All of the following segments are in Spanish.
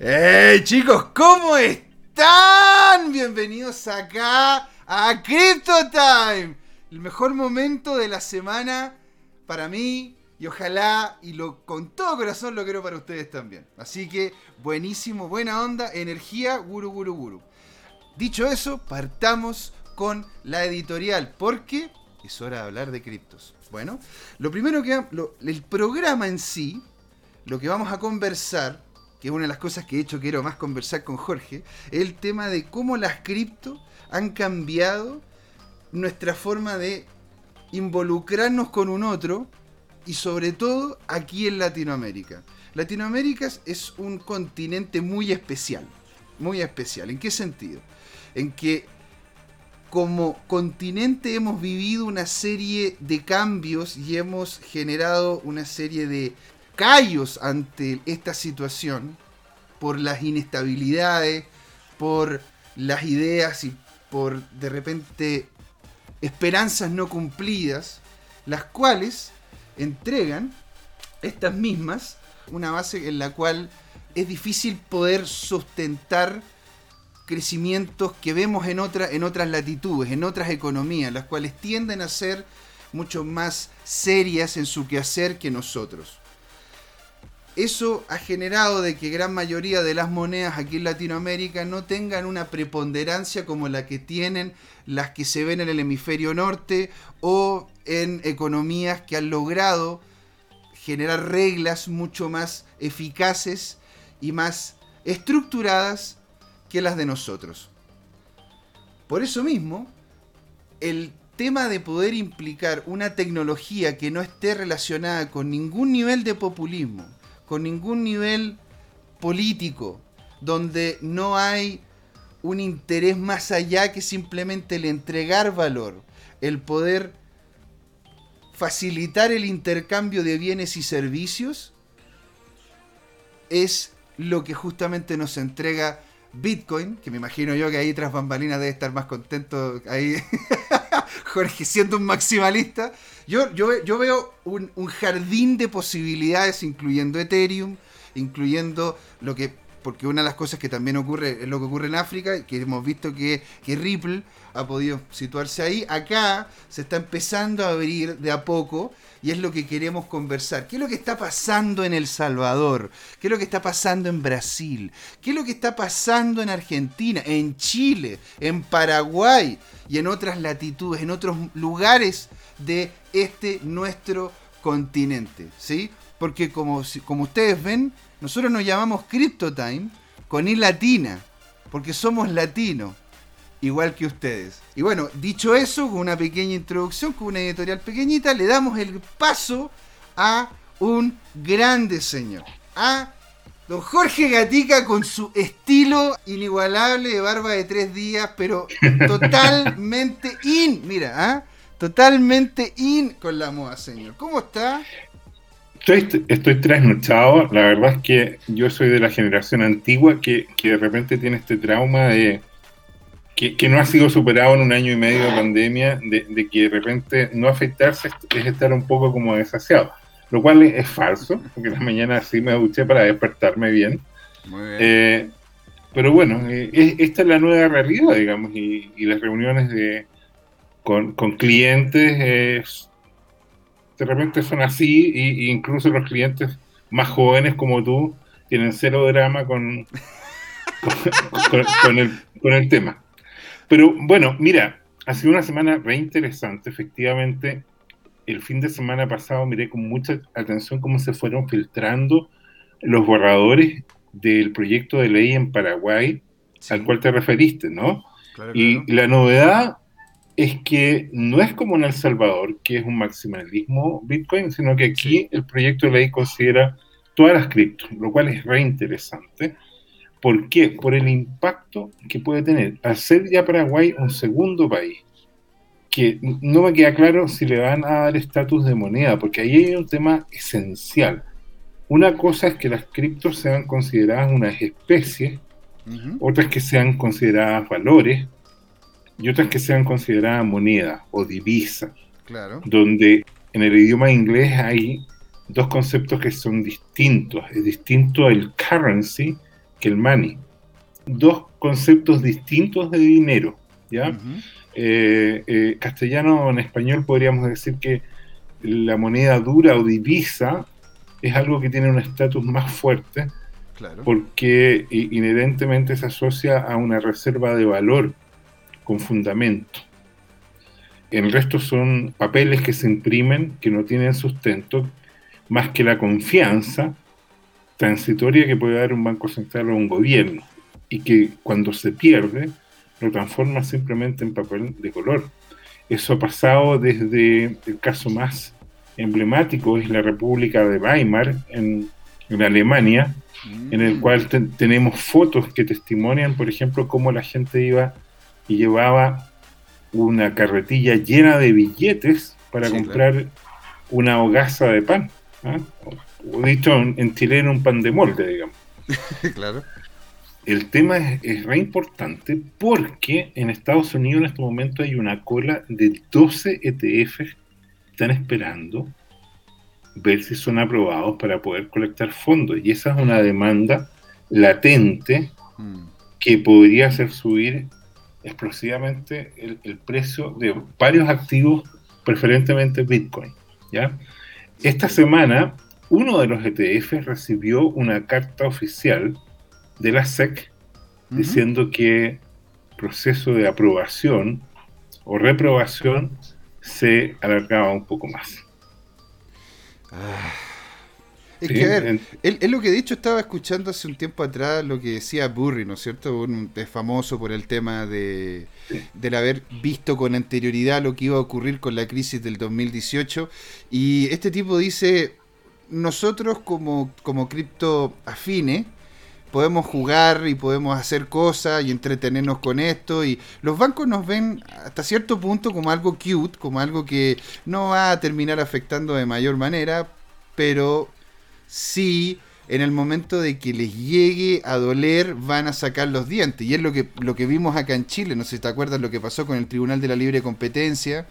¡Hey chicos! ¿Cómo están? Bienvenidos acá a Crypto Time. El mejor momento de la semana para mí y ojalá y lo con todo corazón lo quiero para ustedes también. Así que buenísimo, buena onda, energía, guru guru guru. Dicho eso, partamos con la editorial porque es hora de hablar de criptos. Bueno, lo primero que el programa en sí, lo que vamos a conversar que es una de las cosas que he hecho quiero más conversar con Jorge, es el tema de cómo las cripto han cambiado nuestra forma de involucrarnos con un otro y sobre todo aquí en Latinoamérica. Latinoamérica es un continente muy especial, muy especial. ¿En qué sentido? En que como continente hemos vivido una serie de cambios y hemos generado una serie de callos ante esta situación por las inestabilidades, por las ideas y por de repente esperanzas no cumplidas, las cuales entregan estas mismas una base en la cual es difícil poder sustentar crecimientos que vemos en, otra, en otras latitudes, en otras economías, las cuales tienden a ser mucho más serias en su quehacer que nosotros. Eso ha generado de que gran mayoría de las monedas aquí en Latinoamérica no tengan una preponderancia como la que tienen las que se ven en el hemisferio norte o en economías que han logrado generar reglas mucho más eficaces y más estructuradas que las de nosotros. Por eso mismo, el tema de poder implicar una tecnología que no esté relacionada con ningún nivel de populismo, con ningún nivel político, donde no hay un interés más allá que simplemente el entregar valor, el poder facilitar el intercambio de bienes y servicios, es lo que justamente nos entrega Bitcoin, que me imagino yo que ahí tras bambalinas debe estar más contento ahí Jorge siendo un maximalista, yo, yo, yo veo un, jardín de posibilidades, incluyendo Ethereum, incluyendo lo que porque una de las cosas que también ocurre es lo que ocurre en África, que hemos visto que, que, Ripple ha podido situarse ahí. Acá se está empezando a abrir de a poco y es lo que queremos conversar. ¿Qué es lo que está pasando en El Salvador? ¿Qué es lo que está pasando en Brasil? ¿Qué es lo que está pasando en Argentina, en Chile, en Paraguay y en otras latitudes, en otros lugares de este nuestro continente? ¿Sí? Porque como, como ustedes ven, nosotros nos llamamos CryptoTime con I latina, porque somos latinos igual que ustedes. Y bueno, dicho eso, con una pequeña introducción, con una editorial pequeñita, le damos el paso a un grande señor, a don Jorge Gatica con su estilo inigualable de barba de tres días, pero totalmente in, mira, ¿ah? totalmente in con la moda, señor. ¿Cómo está? Estoy, estoy trasnochado, la verdad es que yo soy de la generación antigua que, que de repente tiene este trauma de, que, no ha sido superado en un año y medio de pandemia, de, que de repente no afectarse es estar un poco como desasiado, lo cual es, falso, porque la mañana sí me duché para despertarme bien. Eh, pero bueno, eh, esta es la nueva realidad, digamos, y, las reuniones de, con, clientes de repente son así, y, incluso los clientes más jóvenes como tú tienen cero drama con, con, el, con el tema. Pero bueno, mira, ha sido una semana re interesante, efectivamente. El fin de semana pasado miré con mucha atención cómo se fueron filtrando los borradores del proyecto de ley en Paraguay al cual te referiste, ¿no? y la novedad es que no es como en El Salvador, que es un maximalismo Bitcoin, sino que aquí el proyecto de ley considera todas las criptos, lo cual es re interesante. ¿Por qué? Por el impacto que puede tener al ser ya Paraguay un segundo país, que no me queda claro si le van a dar estatus de moneda, porque ahí hay un tema esencial. Una cosa es que las criptos sean consideradas unas especies, otras que sean consideradas valores, y otras que sean consideradas moneda o divisa. Claro. Donde en el idioma inglés hay dos conceptos que son distintos. Es distinto el currency que el money. Dos conceptos distintos de dinero, ¿ya? Eh, eh, castellano o en español podríamos decir que la moneda dura o divisa es algo que tiene un estatus más fuerte porque inherentemente se asocia a una reserva de valor con fundamento. El resto son papeles que se imprimen, que no tienen sustento, más que la confianza transitoria que puede dar un banco central o un gobierno, y que cuando se pierde, lo transforma simplemente en papel de color. Eso ha pasado desde el caso más emblemático, es la República de Weimar en, Alemania, en el mm. cual tenemos fotos que testimonian, por ejemplo, cómo la gente iba y llevaba una carretilla llena de billetes para comprar una hogaza de pan. ¿ah? O dicho en, chileno, un pan de molde, digamos. claro. El tema es, es, re importante porque en Estados Unidos en este momento hay una cola de 12 ETFs que están esperando ver si son aprobados para poder colectar fondos. Y esa es una demanda latente mm. que podría hacer subir explosivamente el, precio de varios activos, preferentemente Bitcoin. ¿ya? Esta semana, uno de los ETF recibió una carta oficial de la SEC diciendo que el proceso de aprobación o reprobación se alargaba un poco más. Ah. Es que, a ver, es lo que he dicho, estaba escuchando hace un tiempo atrás lo que decía Burry, ¿no es cierto? Un, es famoso por el tema de del haber visto con anterioridad lo que iba a ocurrir con la crisis del 2018. Y este tipo dice, nosotros como, como cripto afines, podemos jugar y podemos hacer cosas y entretenernos con esto y los bancos nos ven hasta cierto punto como algo cute, como algo que no va a terminar afectando de mayor manera, pero sí en el momento de que les llegue a doler van a sacar los dientes. Y es lo que, lo que vimos acá en Chile, no sé si te acuerdas lo que pasó con el Tribunal de la Libre Competencia.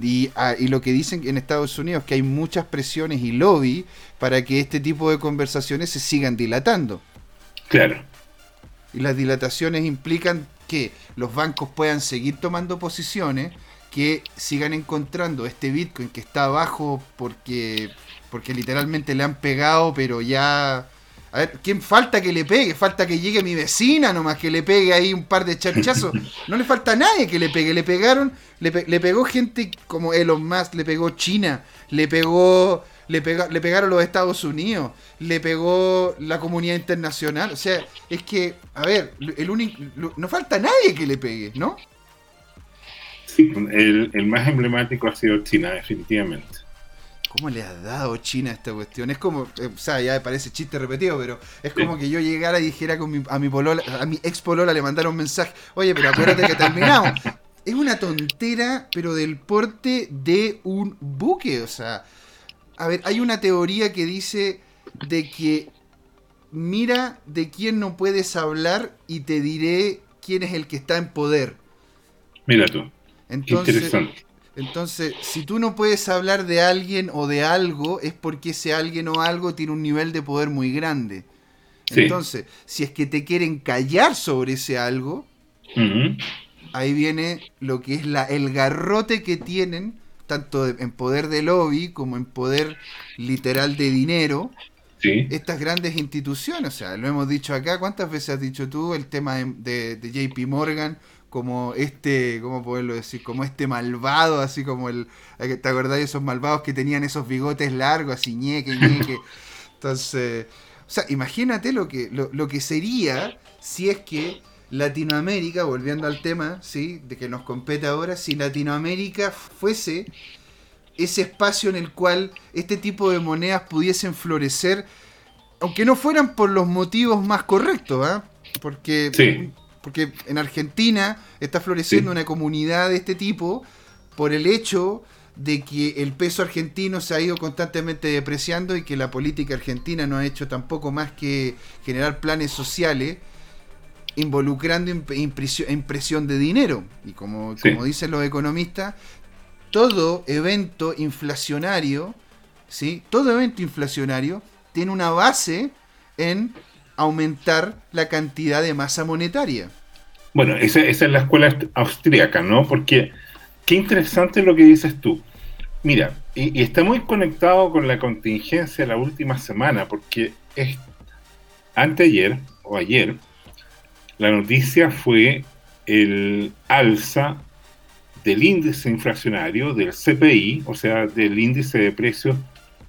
Y, ah, y lo que dicen en Estados Unidos, que hay muchas presiones y lobby para que este tipo de conversaciones se sigan dilatando. Claro. Y las dilataciones implican que los bancos puedan seguir tomando posiciones, que sigan encontrando este Bitcoin que está abajo porque porque literalmente le han pegado, pero ya... A ver, ¿quién falta que le pegue? Falta que llegue mi vecina nomás, que le pegue ahí un par de charchazos. No le falta a nadie que le pegue. Le pegaron, le, pegó gente como Elon Musk, le pegó China, le pegó, le, le pegaron los Estados Unidos, le pegó la comunidad internacional. O sea, es que, a ver, el único, no falta nadie que le pegue, ¿no? Sí, el, el más emblemático ha sido China, definitivamente. ¿Cómo le ha dado China a esta cuestión? Es como, eh, o sea, ya me parece chiste repetido, pero es como que yo llegara y dijera con mi, a mi polola, a mi ex polola le mandara un mensaje, oye, pero acuérdate que terminamos. es una tontera, pero del porte de un buque, o sea, a ver, hay una teoría que dice de que mira de quién no puedes hablar y te diré quién es el que está en poder. Mira tú. Interesante. Entonces, si tú no puedes hablar de alguien o de algo, es porque ese alguien o algo tiene un nivel de poder muy grande. Entonces, si es que te quieren callar sobre ese algo, ahí viene lo que es la, el garrote que tienen, tanto en poder de lobby como en poder literal de dinero, estas grandes instituciones. O sea, lo hemos dicho acá, ¿cuántas veces has dicho tú el tema de JP Morgan? Como este, ¿cómo poderlo decir? Como este malvado, así como el, ¿te acordás de esos malvados que tenían esos bigotes largos, así ñeque, ñeque? Entonces, o sea, imagínate lo que, lo, que sería si es que Latinoamérica, volviendo al tema, ¿sí? De que nos compete ahora, si Latinoamérica fuese ese espacio en el cual este tipo de monedas pudiesen florecer, aunque no fueran por los motivos más correctos, ¿ah? Porque porque en Argentina está floreciendo una comunidad de este tipo por el hecho de que el peso argentino se ha ido constantemente depreciando y que la política argentina no ha hecho tampoco más que generar planes sociales involucrando impresión de dinero. Y como, como dicen los economistas, todo evento inflacionario, ¿sí? todo evento inflacionario tiene una base en aumentar la cantidad de masa monetaria. Bueno, esa, es la escuela austríaca, ¿no? Porque qué interesante lo que dices tú. Mira, y, está muy conectado con la contingencia de la última semana, porque es anteayer o ayer, la noticia fue el alza del índice inflacionario, del CPI, o sea, del índice de precios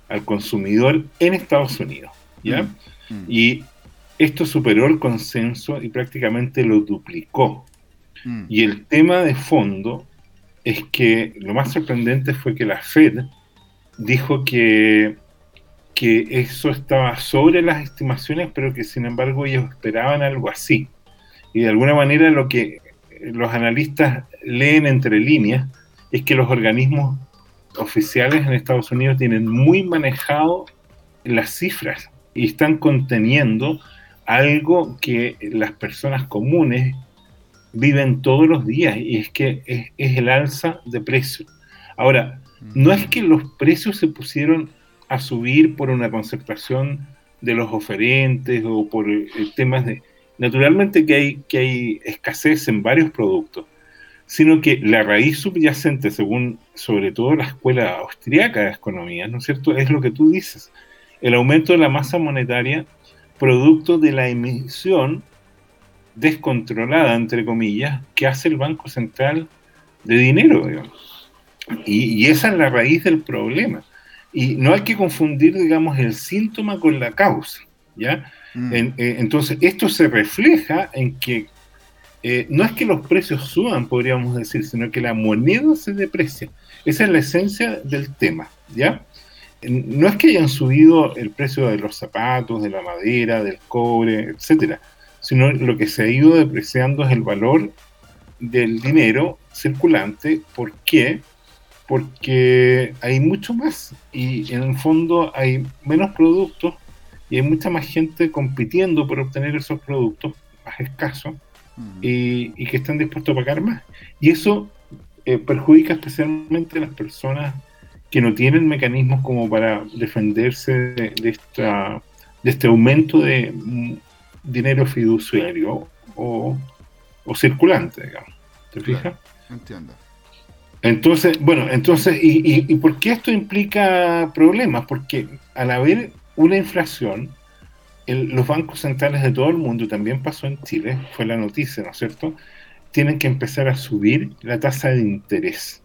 al consumidor en Estados Unidos. ¿ya? Mm, mm. Y esto superó el consenso y prácticamente lo duplicó. Mm. Y el tema de fondo es que lo más sorprendente fue que la Fed dijo que, que eso estaba sobre las estimaciones, pero que sin embargo ellos esperaban algo así. Y de alguna manera lo que los analistas leen entre líneas es que los organismos oficiales en Estados Unidos tienen muy manejado las cifras y están conteniendo algo que las personas comunes viven todos los días y es que es, el alza de precios. Ahora, no es que los precios se pusieron a subir por una concertación de los oferentes o por temas de... Naturalmente que hay, que hay escasez en varios productos, sino que la raíz subyacente, según sobre todo la escuela austriaca de economía, ¿no es cierto?, es lo que tú dices, el aumento de la masa monetaria producto de la emisión descontrolada, entre comillas, que hace el Banco Central de dinero, digamos. Y, esa es la raíz del problema. Y no hay que confundir, digamos, el síntoma con la causa, ¿ya? Mm. Eh, entonces, esto se refleja en que eh, no es que los precios suban, podríamos decir, sino que la moneda se deprecia. Esa es la esencia del tema, ¿ya? No es que hayan subido el precio de los zapatos, de la madera, del cobre, etcétera, sino lo que se ha ido depreciando es el valor del dinero circulante. ¿Por qué? Porque hay mucho más y en el fondo hay menos productos y hay mucha más gente compitiendo por obtener esos productos más escasos y, que están dispuestos a pagar más. Y eso eh, perjudica especialmente a las personas que no tienen mecanismos como para defenderse de, esta, de este aumento de mm, dinero fiduciario o, circulante, digamos. ¿Te fijas? entiendo. Entonces, bueno, entonces, y, y, por qué esto implica problemas? Porque al haber una inflación, los bancos centrales de todo el mundo, también pasó en Chile, fue la noticia, ¿no es cierto? Tienen que empezar a subir la tasa de interés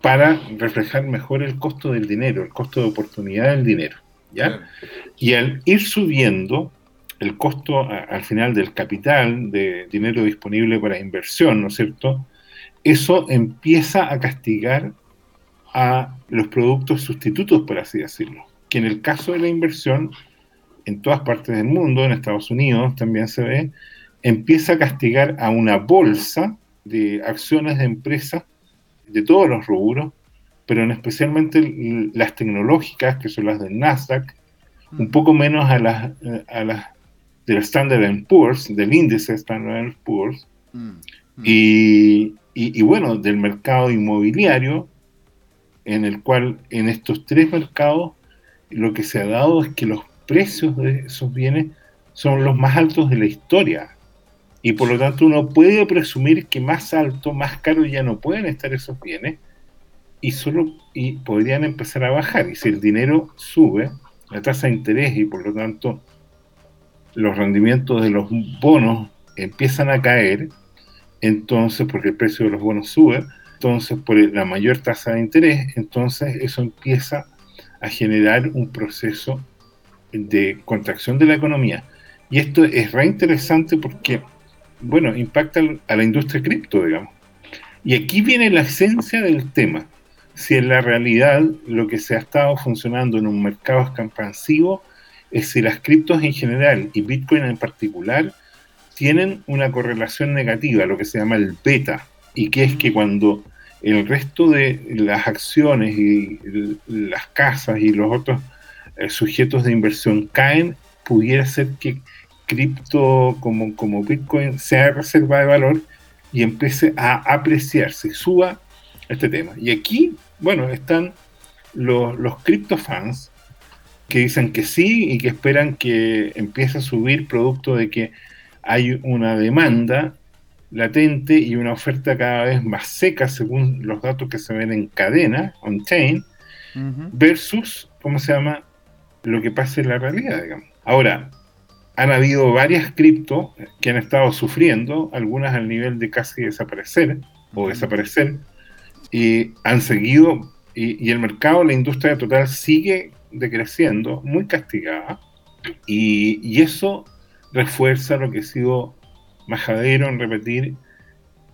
para reflejar mejor el costo del dinero, el costo de oportunidad del dinero, ¿ya? Y al ir subiendo el costo al final del capital, de dinero disponible para inversión, ¿no es cierto? Eso empieza a castigar a los productos sustitutos, por así decirlo, que en el caso de la inversión en todas partes del mundo, en Estados Unidos también se ve, empieza a castigar a una bolsa de acciones de empresas de todos los rubros, pero en especialmente las tecnológicas, que son las del Nasdaq, un mm. poco menos a las, a las del Standard Poor's, del índice Standard Poor's, mm, mm. Y, y, bueno, del mercado inmobiliario, en el cual en estos tres mercados lo que se ha dado es que los precios de esos bienes son los más altos de la historia. Y por lo tanto uno puede presumir que más alto, más caro ya no pueden estar esos bienes y solo y podrían empezar a bajar. Y si el dinero sube, la tasa de interés y por lo tanto los rendimientos de los bonos empiezan a caer, entonces porque el precio de los bonos sube, entonces por la mayor tasa de interés, entonces eso empieza a generar un proceso de contracción de la economía. Y esto es re interesante porque, bueno, impacta a la industria cripto, digamos. Y aquí viene la esencia del tema. Si en la realidad lo que se ha estado funcionando en un mercado expansivo es si las criptos en general y Bitcoin en particular tienen una correlación negativa, lo que se llama el beta, y que es que cuando el resto de las acciones y las casas y los otros eh, sujetos de inversión caen, pudiera ser que cripto como, como Bitcoin sea reserva de valor y empiece a apreciarse, suba este tema. Y aquí, bueno, están los, los cripto fans que dicen que sí y que esperan que empiece a subir producto de que hay una demanda latente y una oferta cada vez más seca según los datos que se ven en cadena, on chain, versus, ¿cómo se llama?, lo que pasa en la realidad, digamos. Ahora, han habido varias cripto que han estado sufriendo, algunas al nivel de casi desaparecer o desaparecer, y han seguido, y, el mercado, la industria total sigue decreciendo, muy castigada, y, y eso refuerza lo que ha sido majadero en repetir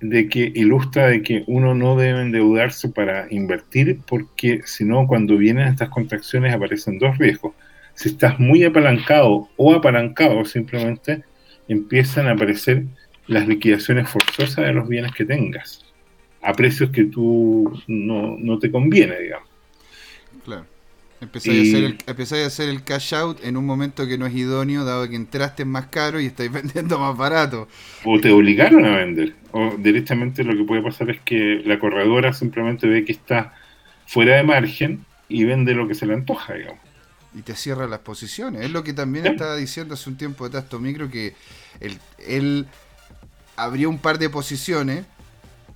de que ilustra de que uno no debe endeudarse para invertir porque si no cuando vienen estas contracciones aparecen dos riesgos. Si estás muy apalancado o apalancado simplemente empiezan a aparecer las liquidaciones forzosas de los bienes que tengas a precios que tú no, no te conviene, digamos. Claro. Empezáis, a hacer el, a hacer el cash out en un momento que no es idóneo, dado que entraste más caro y estáis vendiendo más barato. O te obligaron a vender. O directamente lo que puede pasar es que la corredora simplemente ve que está fuera de margen y vende lo que se le antoja, digamos. Y te cierra las posiciones. Es lo que también estaba diciendo hace un tiempo de Tasto Micro, que él, él abrió un par de posiciones,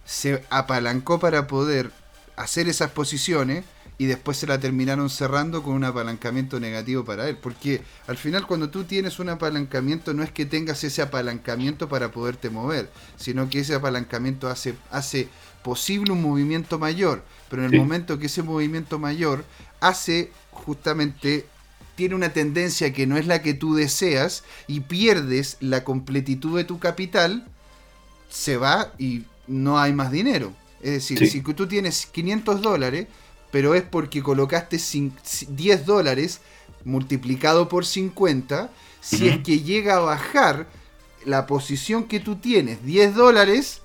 se apalancó para poder hacer esas posiciones y después se la terminaron cerrando con un apalancamiento negativo para él. Porque al final cuando tú tienes un apalancamiento no es que tengas ese apalancamiento para poderte mover, sino que ese apalancamiento hace, hace posible un movimiento mayor. Pero en el momento que ese movimiento mayor hace justamente tiene una tendencia que no es la que tú deseas y pierdes la completitud de tu capital, se va y no hay más dinero. Es decir, si tú tienes 500 dólares, pero es porque colocaste 10 dólares multiplicado por 50. Si es que llega a bajar la posición que tú tienes, 10 dólares,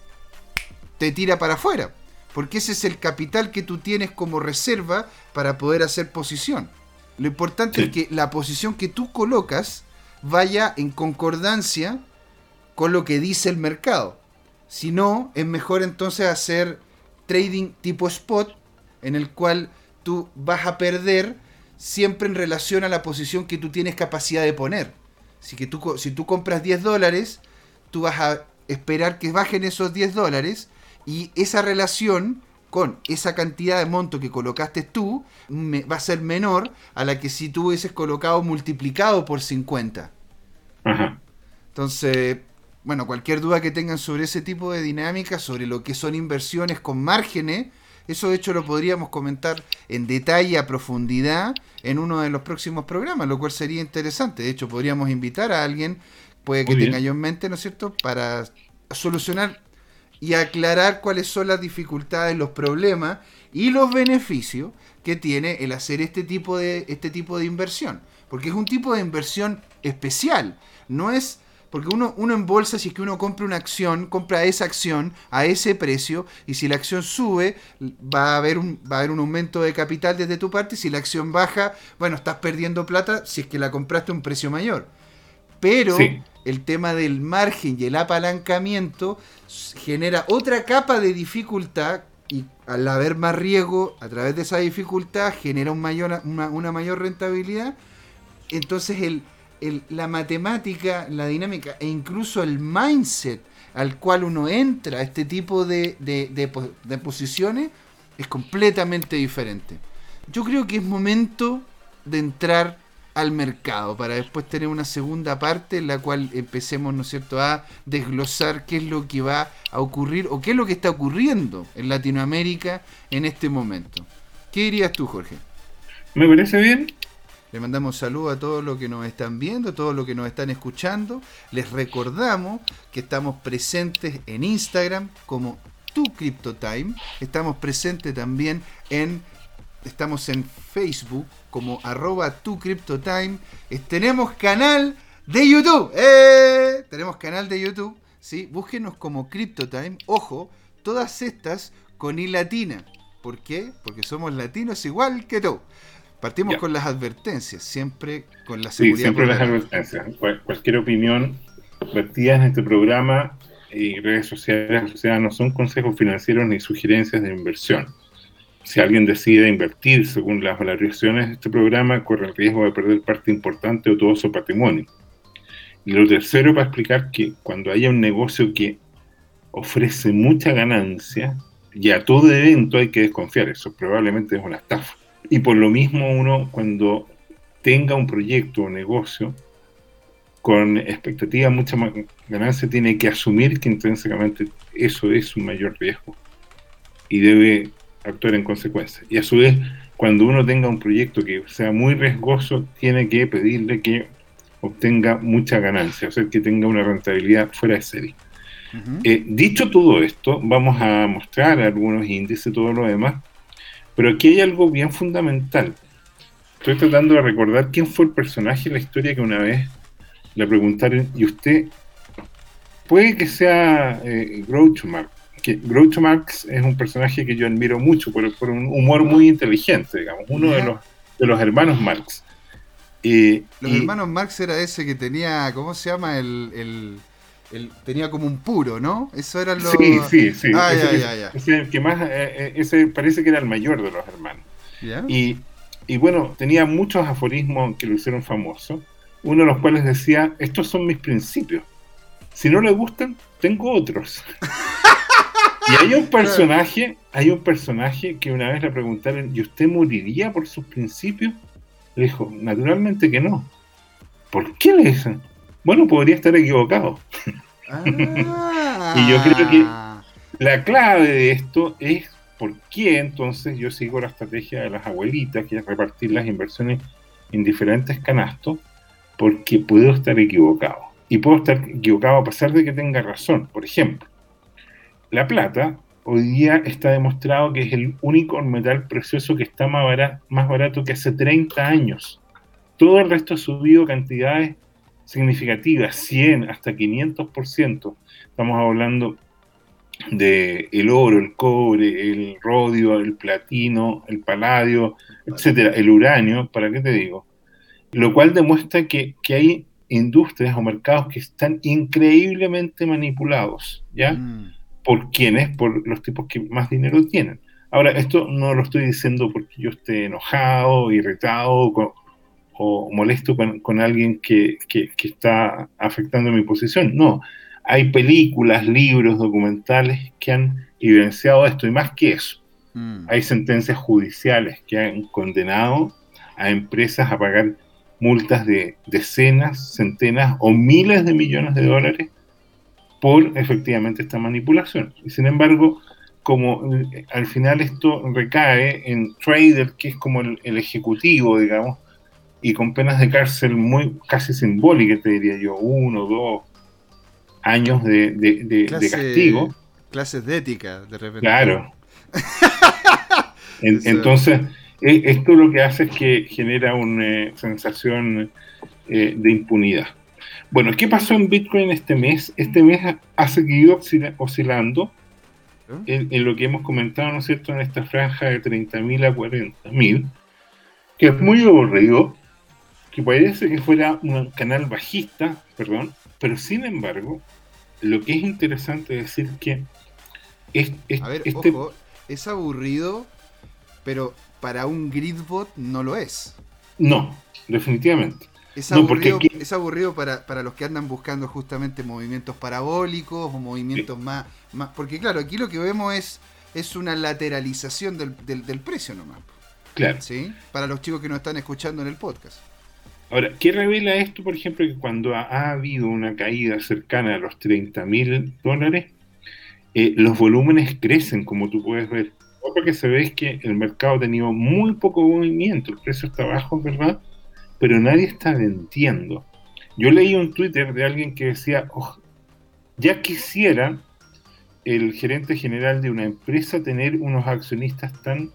te tira para afuera. Porque ese es el capital que tú tienes como reserva para poder hacer posición. Lo importante es que la posición que tú colocas vaya en concordancia con lo que dice el mercado. Si no, es mejor entonces hacer trading tipo spot en el cual tú vas a perder siempre en relación a la posición que tú tienes capacidad de poner. Así que tú, si tú compras 10 dólares, tú vas a esperar que bajen esos 10 dólares y esa relación con esa cantidad de monto que colocaste tú va a ser menor a la que si tú hubieses colocado multiplicado por 50. Entonces, bueno, cualquier duda que tengan sobre ese tipo de dinámica, sobre lo que son inversiones con márgenes, eso de hecho lo podríamos comentar en detalle, a profundidad, en uno de los próximos programas, lo cual sería interesante. De hecho, podríamos invitar a alguien, puede que tenga yo en mente, ¿no es cierto?, para solucionar y aclarar cuáles son las dificultades, los problemas y los beneficios que tiene el hacer este tipo de, este tipo de inversión. Porque es un tipo de inversión especial. No es porque uno, uno en si es que uno compra una acción, compra esa acción a ese precio, y si la acción sube, va a haber un, va a haber un aumento de capital desde tu parte, y si la acción baja, bueno, estás perdiendo plata si es que la compraste a un precio mayor. Pero el tema del margen y el apalancamiento genera otra capa de dificultad y al haber más riesgo a través de esa dificultad genera un mayor, una mayor rentabilidad. Entonces el, la matemática, la dinámica e incluso el mindset al cual uno entra a este tipo de, de, posiciones es completamente diferente. Yo creo que es momento de entrar al mercado para después tener una segunda parte en la cual empecemos, ¿no es cierto?, a desglosar qué es lo que va a ocurrir o qué es lo que está ocurriendo en Latinoamérica en este momento. ¿Qué dirías tú, Jorge? Me parece bien. Le mandamos saludos a todos los que nos están viendo, a todos los que nos están escuchando. Les recordamos que estamos presentes en Instagram como Tu Time. Estamos presentes también en estamos en Facebook como arroba tu time. Tenemos canal de YouTube. ¡Eh! Tenemos canal de YouTube. ¿sí? Búsquenos como CryptoTime. Ojo, todas estas con i latina. ¿Por qué? Porque somos latinos igual que tú. Partimos con las advertencias, siempre con la seguridad. Sí, siempre las advertencias. cualquier opinión vertida en este programa y redes sociales o sea, no son consejos financieros ni sugerencias de inversión. Si alguien decide invertir según las valoraciones de este programa, corre el riesgo de perder parte importante de todo su patrimonio. Y lo tercero, para explicar que cuando haya un negocio que ofrece mucha ganancia, y a todo evento hay que desconfiar, eso probablemente es una estafa. Y por lo mismo uno cuando tenga un proyecto o negocio con expectativa mucha más ganancia, tiene que asumir que intrínsecamente eso es un mayor riesgo y debe actuar en consecuencia. Y a su vez, cuando uno tenga un proyecto que sea muy riesgoso, tiene que pedirle que obtenga mucha ganancia, o sea, que tenga una rentabilidad fuera de serie. Eh, dicho todo esto, vamos a mostrar algunos índices, todo lo demás, pero aquí hay algo bien fundamental. Estoy tratando de recordar quién fue el personaje en la historia que una vez le preguntaron, ¿y usted puede que sea eh, Groucho Marx? Que Groucho Marx es un personaje que yo admiro mucho por, un humor muy inteligente, digamos, uno de los, de los hermanos Marx. los hermanos Marx era ese que tenía, ¿cómo se llama? el tenía como un puro, ¿no? Eso era lo. Sí, sí, sí. Ah, ese, que más, eh, eh, ese parece que era el mayor de los hermanos. Y, y, bueno, tenía muchos aforismos que lo hicieron famoso. Uno de los cuales decía: Estos son mis principios. Si no le gustan, tengo otros. y hay un personaje, hay un personaje que una vez le preguntaron: ¿y usted moriría por sus principios? Le dijo: Naturalmente que no. ¿Por qué le dicen? Bueno, podría estar equivocado. y yo creo que ah. la clave de esto es por qué entonces yo sigo la estrategia de las abuelitas, que es repartir las inversiones en diferentes canastos, porque puedo estar equivocado. Y puedo estar equivocado a pesar de que tenga razón. Por ejemplo, la plata hoy día está demostrado que es el único metal precioso que está más barato, más barato que hace 30 años. Todo el resto ha subido cantidades significativas, 100 hasta 500%. Estamos hablando de el oro, el cobre, el rodio, el platino, el paladio, etcétera, el uranio, ¿para qué te digo? Lo cual demuestra que, hay industrias o mercados que están increíblemente manipulados, ¿ya? Mm. ¿Por quiénes? Por los tipos que más dinero tienen. Ahora, esto no lo estoy diciendo porque yo esté enojado, irritado, o molesto con, alguien que, está afectando mi posición. No, hay películas, libros, documentales que han evidenciado esto y más que eso. Mm. Hay sentencias judiciales que han condenado a empresas a pagar multas de decenas, centenas o miles de millones de dólares por efectivamente esta manipulación. Y sin embargo, como eh, al final esto recae en trader, que es como el ejecutivo, digamos, y con penas de cárcel muy casi simbólicas, te diría yo, uno, dos años de, castigo. Clases de ética, de repente. Claro. entonces, e, esto lo que hace es que genera una eh, sensación eh, de impunidad. Bueno, ¿qué pasó en Bitcoin este mes? Este mes ha seguido oscilando ¿Eh? en, en, lo que hemos comentado, ¿no es cierto?, en esta franja de 30.000 a 40.000, que es muy aburrido, que parece que fuera un canal bajista, perdón, pero sin embargo, lo que es interesante decir que es, a ver, este ojo, es aburrido, pero para un gridbot no lo es. No, definitivamente. Es aburrido, es aburrido para, para, los que andan buscando justamente movimientos parabólicos o movimientos más, más. Porque claro, aquí lo que vemos es, es una lateralización del, del, precio nomás. Claro. ¿Sí? Para los chicos que nos están escuchando en el podcast. Ahora, ¿qué revela esto, por ejemplo, que cuando ha, habido una caída cercana a los 30 mil dólares, eh, los volúmenes crecen, como tú puedes ver? Lo que se ve es que el mercado ha tenido muy poco movimiento, el precio está bajo, ¿verdad? Pero nadie está vendiendo. Yo leí un Twitter de alguien que decía, oh, ya quisiera el gerente general de una empresa tener unos accionistas tan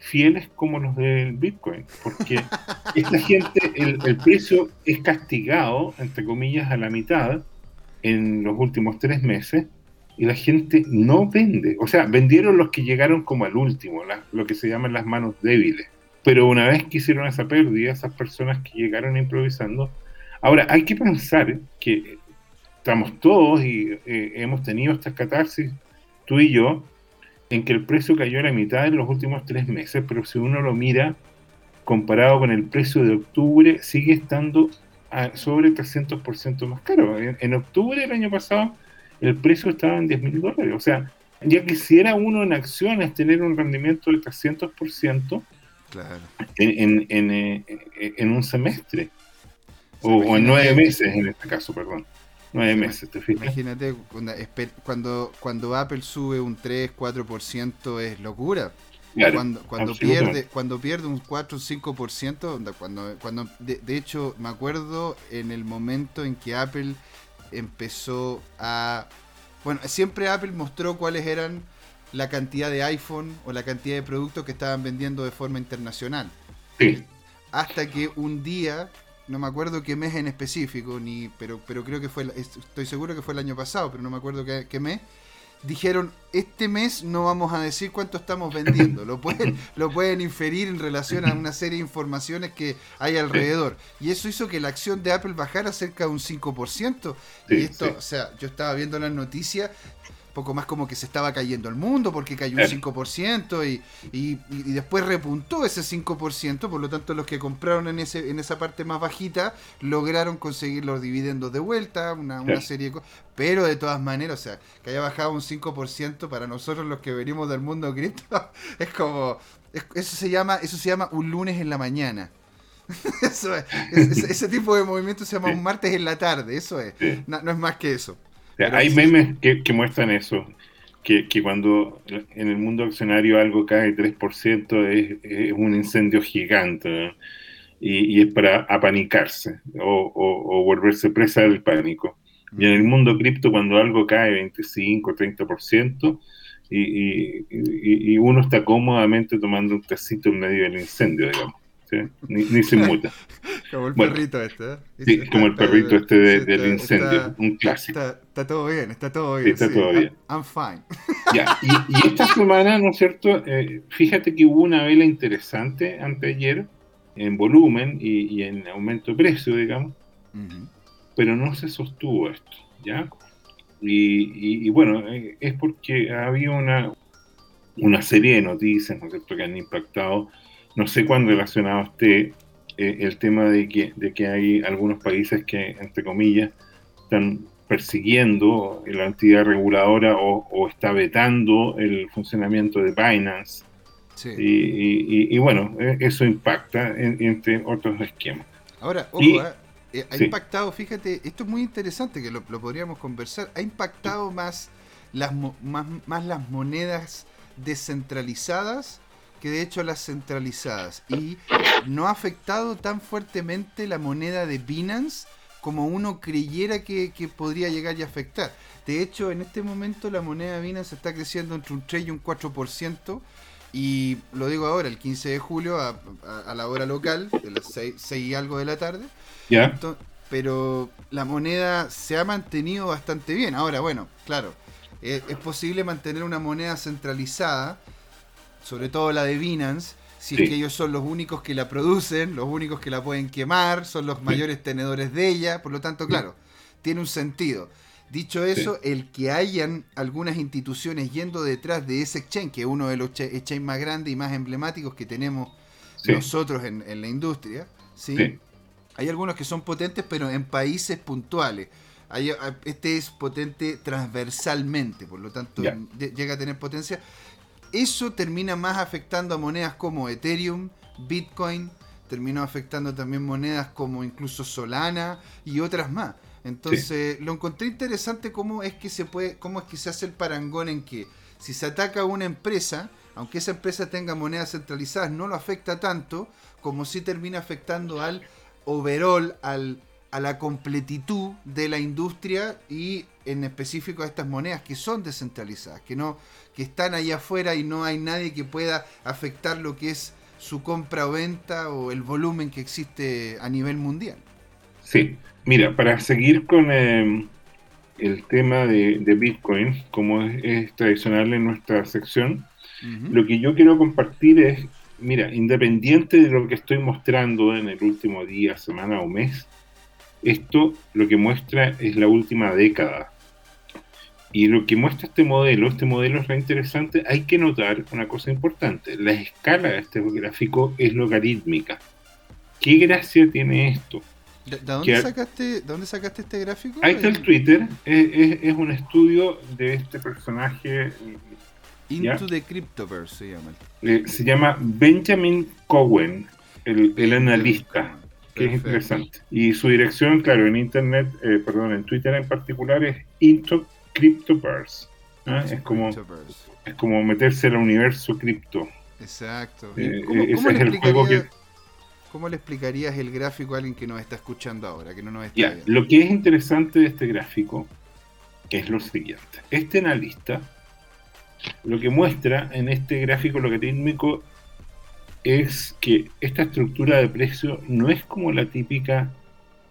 fieles como los del Bitcoin, porque esta gente, el, precio es castigado, entre comillas, a la mitad en los últimos tres meses y la gente no vende. O sea, vendieron los que llegaron como al último, lo que se llaman las manos débiles. Pero una vez que hicieron esa pérdida, esas personas que llegaron improvisando, ahora hay que pensar que estamos todos y eh, hemos tenido estas catarsis, tú y yo, en que el precio cayó a la mitad en los últimos tres meses, pero si uno lo mira comparado con el precio de octubre, sigue estando a sobre 300% más caro. En, octubre del año pasado el precio estaba en 10 mil dólares. O sea, ya quisiera uno en acciones tener un rendimiento de 300% claro. en, en, en, en, un semestre. O, en nueve meses en este caso, perdón. Nueve meses, ¿te fijas? Imagínate, cuando, cuando Apple sube un 3, 4% es locura. cuando, cuando pierde cuando pierde un 4 o 5%, cuando, cuando de, de, hecho me acuerdo en el momento en que Apple empezó a... Bueno, siempre Apple mostró cuáles eran la cantidad de iPhone o la cantidad de productos que estaban vendiendo de forma internacional. Sí. Hasta que un día no me acuerdo qué mes en específico, ni pero, pero creo que fue, estoy seguro que fue el año pasado, pero no me acuerdo qué, mes, dijeron, este mes no vamos a decir cuánto estamos vendiendo, lo pueden, lo pueden inferir en relación a una serie de informaciones que hay alrededor. Y eso hizo que la acción de Apple bajara cerca de un 5%. y esto, o sea, yo estaba viendo las noticias poco más como que se estaba cayendo el mundo porque cayó un 5% y, y, después repuntó ese 5%, por lo tanto los que compraron en ese en esa parte más bajita lograron conseguir los dividendos de vuelta, una, una serie de cosas, pero de todas maneras, o sea, que haya bajado un 5% para nosotros los que venimos del mundo cripto, es como, eso se llama eso se llama un lunes en la mañana. eso es, ese, tipo de movimiento se llama un martes en la tarde, eso es, no es más que eso hay memes que, muestran eso, que, cuando en el mundo accionario algo cae 3% es, es un incendio gigante y, es para apanicarse o, volverse presa del pánico. Y en el mundo cripto cuando algo cae 25, 30%, y, y, y, uno está cómodamente tomando un tecito en medio del incendio, digamos. Ni, se muta. como el perrito este, ¿eh? Sí, como el perrito este del incendio, un clásico. Está, todo bien, está todo bien. Está todo bien. I'm, fine. Ya, y, esta semana, ¿no es cierto? Eh, fíjate que hubo una vela interesante anteayer en volumen y, en aumento de precio, digamos, pero no se sostuvo esto, ¿ya? Y, bueno, eh, es porque había una, una serie de noticias, ¿no es cierto?, que han impactado no sé cuán relacionado esté eh, el tema de que, de que hay algunos países que, entre comillas, están persiguiendo la entidad reguladora o, está vetando el funcionamiento de Binance. Y, bueno, e, eso impacta entre otros esquemas. Ahora, ojo, eh, eh, ha impactado, fíjate, esto es muy interesante que lo, podríamos conversar, ha impactado más las, más, más las monedas descentralizadas que de hecho las centralizadas y no ha afectado tan fuertemente la moneda de Binance como uno creyera que, podría llegar a afectar. De hecho, en este momento la moneda de Binance está creciendo entre un 3 y un 4%. Y lo digo ahora, el 15 de julio, a, la hora local, de las 6, y algo de la tarde. Ya. Pero la moneda se ha mantenido bastante bien. Ahora, bueno, claro, es posible mantener una moneda centralizada sobre todo la de Binance, si es que ellos son los únicos que la producen, los únicos que la pueden quemar, son los mayores tenedores de ella, por lo tanto, claro, tiene un sentido. Dicho eso, el que hayan algunas instituciones yendo detrás de ese exchange, que es uno de los exchanges más grandes y más emblemáticos que tenemos nosotros en, la industria, ¿sí? hay algunos que son potentes, pero en países puntuales. este es potente transversalmente, por lo tanto llega a tener potencia eso termina más afectando a monedas como Ethereum, Bitcoin, terminó afectando también monedas como incluso Solana y otras más. Entonces, lo encontré interesante cómo es que se puede, cómo es que se hace el parangón en que si se ataca a una empresa, aunque esa empresa tenga monedas centralizadas, no lo afecta tanto como si termina afectando al overall, al, a la completitud de la industria y en específico a estas monedas que son descentralizadas, que no que están allá afuera y no hay nadie que pueda afectar lo que es su compra o venta o el volumen que existe a nivel mundial. Sí, mira, para seguir con em, el tema de, Bitcoin, como es, tradicional en nuestra sección, lo que yo quiero compartir es, mira, independiente de lo que estoy mostrando en el último día, semana o mes, esto lo que muestra es la última década Y lo que muestra este modelo, este modelo es re interesante, hay que notar una cosa importante, la escala de este gráfico es logarítmica. ¿Qué gracia tiene esto? ¿De, dónde, sacaste, dónde sacaste este gráfico? Ahí está el Twitter, es, es, un estudio de este personaje. Into the Cryptoverse se llama. Eh, se llama Benjamin Cowen, el, el analista que es interesante. Y su dirección, claro, en internet, eh, perdón, en Twitter en particular es Into Cryptoverse. ¿ah? Es como es como meterse al universo cripto. Exacto. Eh, ¿Cómo, eh, ese es el juego que... ¿Cómo le explicarías el gráfico a alguien que nos está escuchando ahora, que no nos está viendo? Lo que es interesante de este gráfico es lo siguiente. Este analista lo que muestra en este gráfico logarítmico es que esta estructura de precio no es como la típica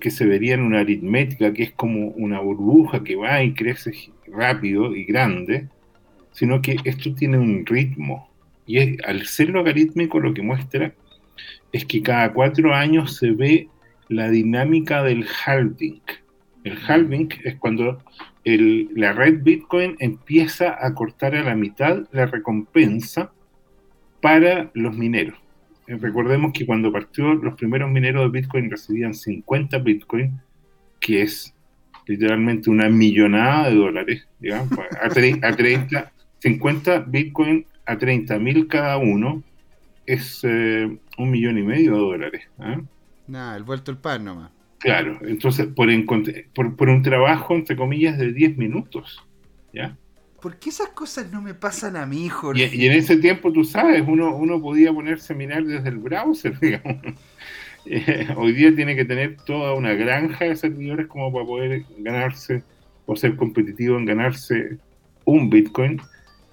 que se vería en una aritmética, que es como una burbuja que va y crece rápido y grande, sino que esto tiene un ritmo. Y al ser logarítmico lo que muestra es que cada cuatro años se ve la dinámica del halving. El halving es cuando la red Bitcoin empieza a cortar a la mitad la recompensa para los mineros. Eh, recordemos que cuando partió los primeros mineros de Bitcoin recibían 50 Bitcoin, que es literalmente una millonada de dólares, digamos, a, 30, 50 Bitcoin a 30 mil cada uno es eh, un millón y medio de dólares. ¿ah? Nada, el vuelto el pan nomás. Claro, entonces por, por, por, un trabajo, entre comillas, de 10 minutos, ¿ya? ¿Por qué esas cosas no me pasan a mí, Jorge? Y, en ese tiempo, tú sabes, uno, uno podía ponerse a mirar desde el browser, digamos. Eh, hoy día tiene que tener toda una granja de servidores como para poder ganarse o ser competitivo en ganarse un Bitcoin.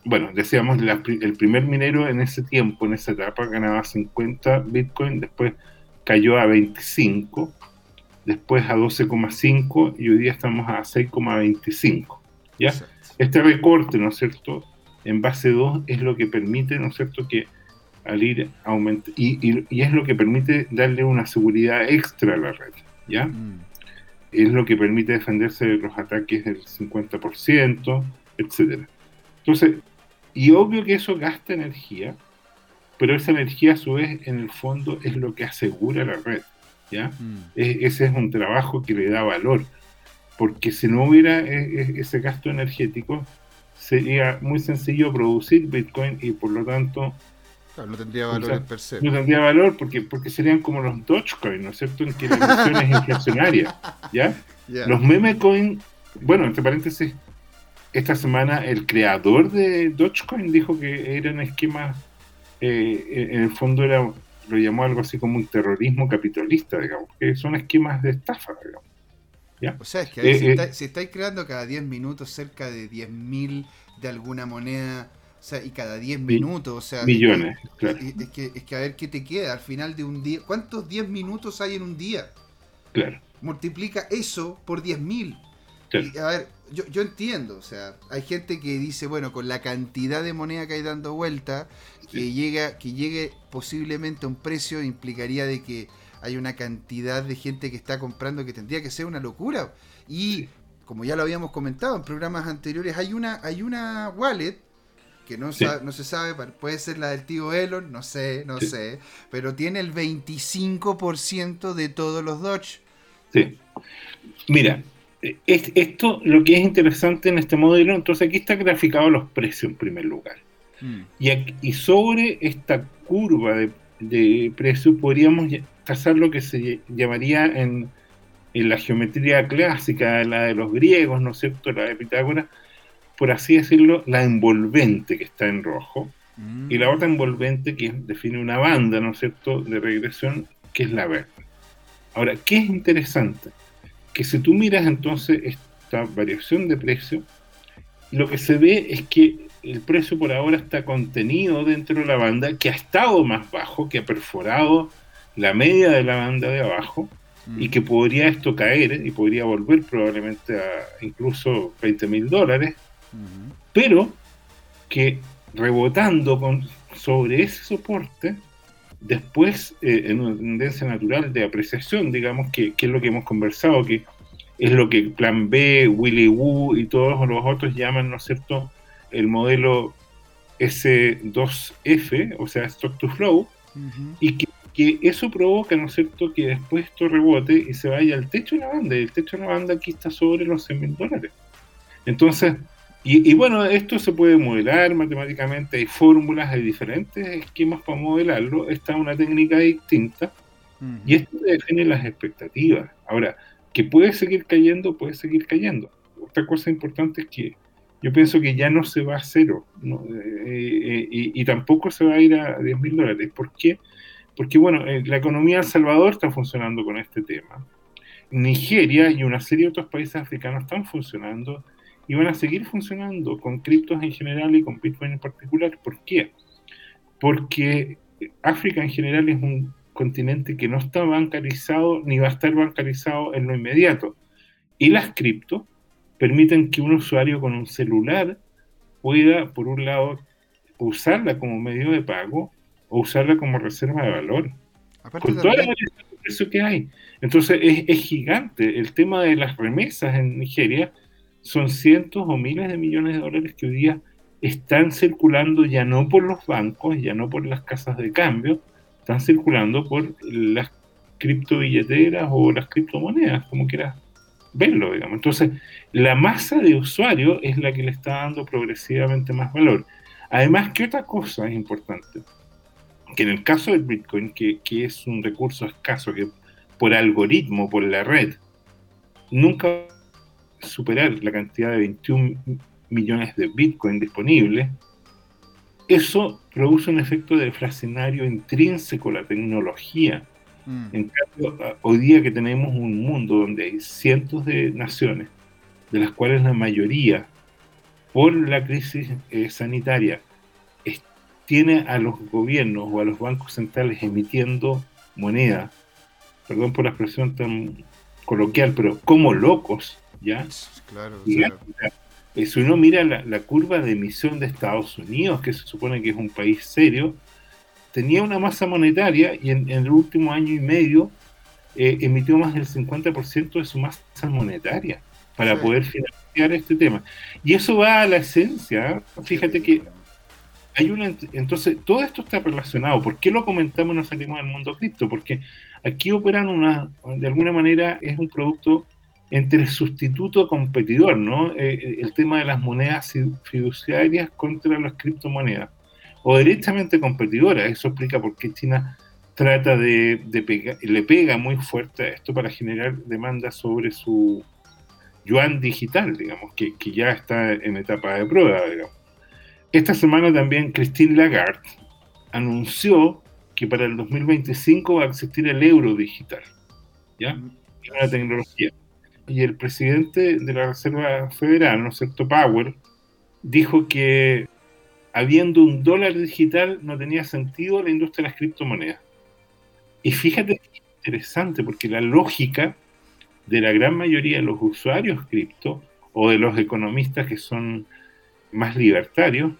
Bueno, decíamos, el primer minero en ese tiempo, en esa etapa, ganaba 50 Bitcoin, después cayó a 25, después a 12,5 y hoy día estamos a 6,25. ¿Ya? Este recorte, ¿no es cierto?, en base 2 es lo que permite, ¿no es cierto?, que al ir aumenta y, y, es lo que permite darle una seguridad extra a la red, ¿ya? Mm. Es lo que permite defenderse de los ataques del 50%, etcétera. Entonces, y obvio que eso gasta energía, pero esa energía a su vez en el fondo es lo que asegura la red, ¿ya? Mm. ese es un trabajo que le da valor porque si no hubiera eh, eh, ese gasto energético, sería muy sencillo producir Bitcoin y por lo tanto... no tendría valor per se. No tendría valor porque, porque serían como los Dogecoin, ¿no es cierto? En que la inversión es inflacionaria, ¿ya? Los memecoin, bueno, entre paréntesis, esta semana el creador de Dogecoin dijo que eran esquemas, eh, en el fondo era, lo llamó algo así como un terrorismo capitalista, digamos, que son esquemas de estafa, digamos. O sea, es que eh, eh, si, estáis creando cada 10 minutos cerca de 10.000 de alguna moneda, o sea, y cada 10 minutos, o sea... Millones, es que, claro. Es que, es que a ver qué te queda al final de un día. ¿Cuántos 10 minutos hay en un día? Claro. Multiplica eso por 10.000. Claro. a ver, yo, yo entiendo, o sea, hay gente que dice, bueno, con la cantidad de moneda que hay dando vuelta, que, llega, que llegue posiblemente a un precio implicaría de que hay una cantidad de gente que está comprando que tendría que ser una locura. Y como ya lo habíamos comentado en programas anteriores, hay una, hay una wallet que no, no se sabe, puede ser la del tío Elon, no sé, no sé, pero tiene el 25% de todos los Dodge. Sí. Mira, esto lo que es interesante en este modelo, entonces aquí está graficado los precios en primer lugar. Mm. Y, y sobre esta curva de, de precios podríamos trazar lo que se llamaría en, la geometría clásica, la de los griegos, ¿no es cierto?, la de Pitágoras, por así decirlo, la envolvente que está en rojo, y la otra envolvente que define una banda, ¿no es cierto?, de regresión, que es la verde. Ahora, ¿qué es interesante? Que si tú miras entonces esta variación de precio, lo que se ve es que el precio por ahora está contenido dentro de la banda, que ha estado más bajo, que ha perforado la media de la banda de abajo y mm. que podría esto caer y podría volver probablemente a incluso 20 mil dólares, pero que rebotando con, sobre ese soporte, después eh, en una tendencia natural de apreciación, digamos, que, que, es lo que hemos conversado, que es lo que Plan B, Willy Woo y todos los otros llaman, ¿no es cierto?, el modelo S2F, o sea, Stock to Flow, y que, eso provoca, ¿no es cierto?, que después esto rebote y se vaya al techo de la banda, y el techo de la banda aquí está sobre los 100 mil dólares. Entonces, y, bueno, esto se puede modelar matemáticamente, hay fórmulas, hay diferentes esquemas para modelarlo, esta es una técnica distinta, y esto define las expectativas. Ahora, que puede seguir cayendo, puede seguir cayendo. Otra cosa importante es que yo pienso que ya no se va a cero eh, eh, y, tampoco se va a ir a 10 mil dólares. ¿Por qué? Porque, bueno, eh, la economía de El Salvador está funcionando con este tema. Nigeria y una serie de otros países africanos están funcionando y van a seguir funcionando con criptos en general y con Bitcoin en particular. ¿Por qué? Porque África en general es un continente que no está bancarizado ni va a estar bancarizado en lo inmediato. Y las cripto permiten que un usuario con un celular pueda, por un lado, usarla como medio de pago o usarla como reserva de valor. con toda la eso que hay. Entonces es, es, gigante. El tema de las remesas en Nigeria son cientos o miles de millones de dólares que hoy día están circulando ya no por los bancos, ya no por las casas de cambio, están circulando por las criptobilleteras o las criptomonedas, como quieras verlo, digamos. Entonces, la masa de usuarios es la que le está dando progresivamente más valor. Además, ¿qué otra cosa es importante? Que en el caso del Bitcoin, que, que es un recurso escaso, que por algoritmo, por la red, nunca superar la cantidad de 21 millones de Bitcoin disponibles, eso produce un efecto de deflacionario intrínseco a la tecnología. Mm. En cambio, hoy día que tenemos un mundo donde hay cientos de naciones, de las cuales la mayoría, por la crisis eh, sanitaria, tiene a los gobiernos o a los bancos centrales emitiendo moneda, perdón por la expresión tan coloquial, pero como locos, ¿ya? Claro, si uno mira la, curva de emisión de Estados Unidos, que se supone que es un país serio, tenía una masa monetaria y en, el último año y medio eh, emitió más del 50% de su masa monetaria para poder financiar este tema. Y eso va a la esencia. ¿eh? Fíjate que hay una. Entonces, todo esto está relacionado. ¿Por qué lo comentamos y nos salimos del mundo cripto? Porque aquí operan una. De alguna manera, es un producto entre sustituto competidor, ¿no? Eh, eh, el tema de las monedas fiduciarias contra las criptomonedas. O directamente competidora. Eso explica por qué China trata de, pegar, le pega muy fuerte a esto para generar demanda sobre su yuan digital, digamos, que, que ya está en etapa de prueba, digamos. Esta semana también Christine Lagarde anunció que para el 2025 va a existir el euro digital, ¿ya? Mm, una tecnología y el presidente de la Reserva Federal, ¿no es cierto?, Power, dijo que habiendo un dólar digital no tenía sentido la industria de las criptomonedas. Y fíjate que interesante, porque la lógica de la gran mayoría de los usuarios cripto o de los economistas que son más libertarios,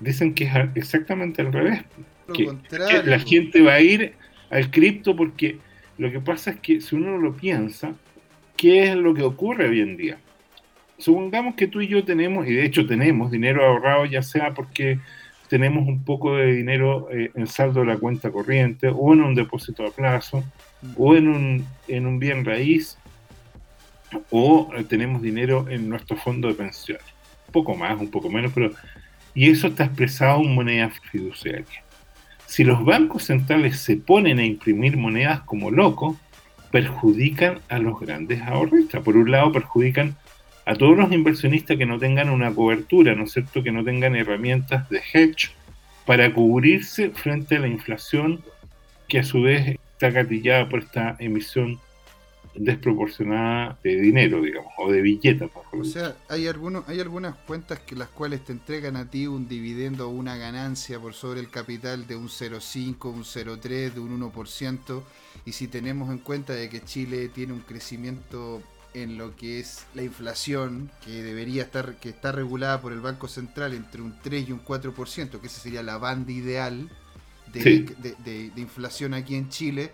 dicen que es exactamente al revés. Que, que, la gente va a ir al cripto porque lo que pasa es que si uno lo piensa, ¿qué es lo que ocurre hoy en día? Supongamos que tú y yo tenemos, y de hecho tenemos dinero ahorrado, ya sea porque tenemos un poco de dinero eh, en saldo de la cuenta corriente, o en un depósito a plazo, o en un, en un bien raíz, o eh, tenemos dinero en nuestro fondo de pensión. Poco más, un poco menos, pero. Y eso está expresado en moneda fiduciaria. Si los bancos centrales se ponen a imprimir monedas como locos, perjudican a los grandes ahorristas. Por un lado, perjudican a todos los inversionistas que no tengan una cobertura, ¿no es cierto? Que no tengan herramientas de hedge para cubrirse frente a la inflación que a su vez está gatillada por esta emisión desproporcionada de dinero, digamos, o de billetas. O sea, hay, algunos, hay algunas cuentas que las cuales te entregan a ti un dividendo o una ganancia por sobre el capital de un 0,5, un 0,3, de un 1%, y si tenemos en cuenta de que Chile tiene un crecimiento en lo que es la inflación, que debería estar, que está regulada por el Banco Central entre un 3 y un 4%, que esa sería la banda ideal de, de inflación aquí en Chile,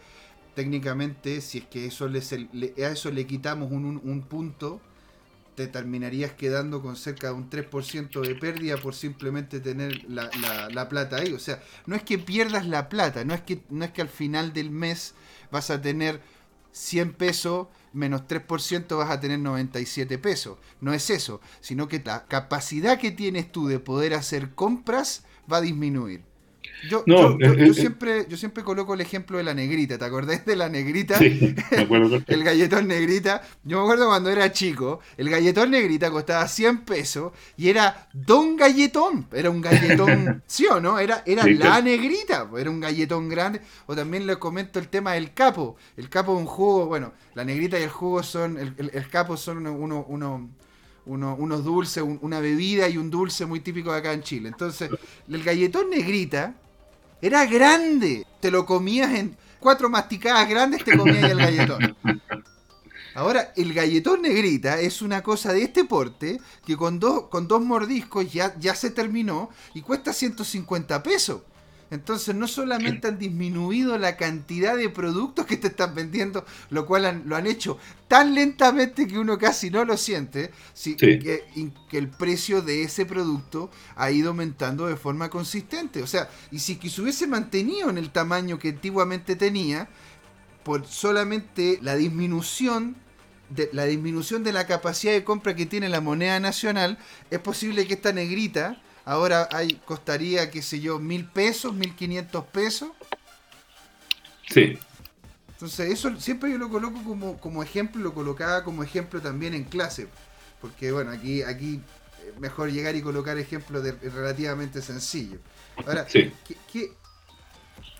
técnicamente, si es que eso a eso le quitamos un, punto, te terminarías quedando con cerca de un 3% de pérdida por simplemente tener la, la, plata ahí. O sea, no es que pierdas la plata, no es que, no es que al final del mes vas a tener 100 pesos menos 3% vas a tener 97 pesos. No es eso, sino que la capacidad que tienes tú de poder hacer compras va a disminuir. Yo, yo, eh, eh, siempre, yo siempre coloco el ejemplo de la negrita. ¿Te acordás de la negrita? Sí, me acuerdo. el galletón negrita. Yo me acuerdo cuando era chico, el galletón negrita costaba 100 pesos y era Don Galletón. Era un galletón, ¿sí o no? Era, era la negrita. Era un galletón grande. O también les comento el tema del capo. El capo es un jugo, bueno, la negrita y el jugo son, el, capo son uno, uno, unos dulces, una bebida y un dulce muy típico de acá en Chile. Entonces, el galletón negrita era grande. Te lo comías en cuatro masticadas grandes, te comías el galletón. Ahora, el galletón negrita es una cosa de este porte que con, dos con dos mordiscos ya, ya se terminó y cuesta 150 pesos. Entonces no solamente han disminuido la cantidad de productos que te están vendiendo, lo cual lo han hecho tan lentamente que uno casi no lo siente, Que, el precio de ese producto ha ido aumentando de forma consistente. O sea, y si que se hubiese mantenido en el tamaño que antiguamente tenía, por solamente la disminución de, la disminución de la capacidad de compra que tiene la moneda nacional, es posible que esta negrita ahora hay, costaría, qué sé yo, mil pesos, mil quinientos pesos. Sí. Entonces, eso siempre yo lo coloco como, como ejemplo, lo colocaba como ejemplo también en clase. Porque, bueno, aquí, aquí mejor llegar y colocar ejemplos de, relativamente sencillos. Ahora,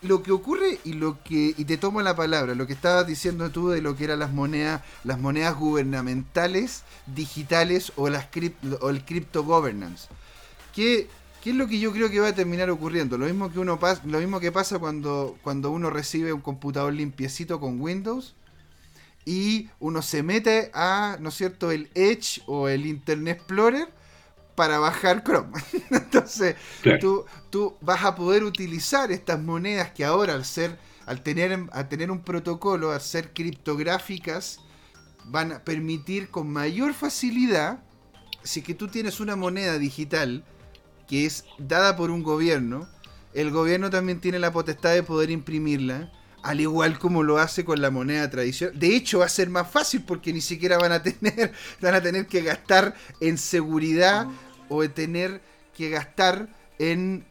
lo que ocurre y lo que y te tomo la palabra, lo que estabas diciendo tú de lo que eran las monedas, las monedas gubernamentales, digitales o las o el crypto governance. ¿Qué, es lo que yo creo que va a terminar ocurriendo? Lo mismo que uno lo mismo que pasa cuando, cuando uno recibe un computador limpiecito con Windows y uno se mete a, ¿no es cierto?, el Edge o el Internet Explorer para bajar Chrome. Entonces, tú, tú vas a poder utilizar estas monedas que ahora al ser al tener, al tener un protocolo, al ser criptográficas, van a permitir con mayor facilidad, si que tú tienes una moneda digital, que es dada por un gobierno, el gobierno también tiene la potestad de poder imprimirla, al igual como lo hace con la moneda tradicional. De hecho, va a ser más fácil porque ni siquiera van a tener, van a tener que gastar en seguridad o de tener que gastar en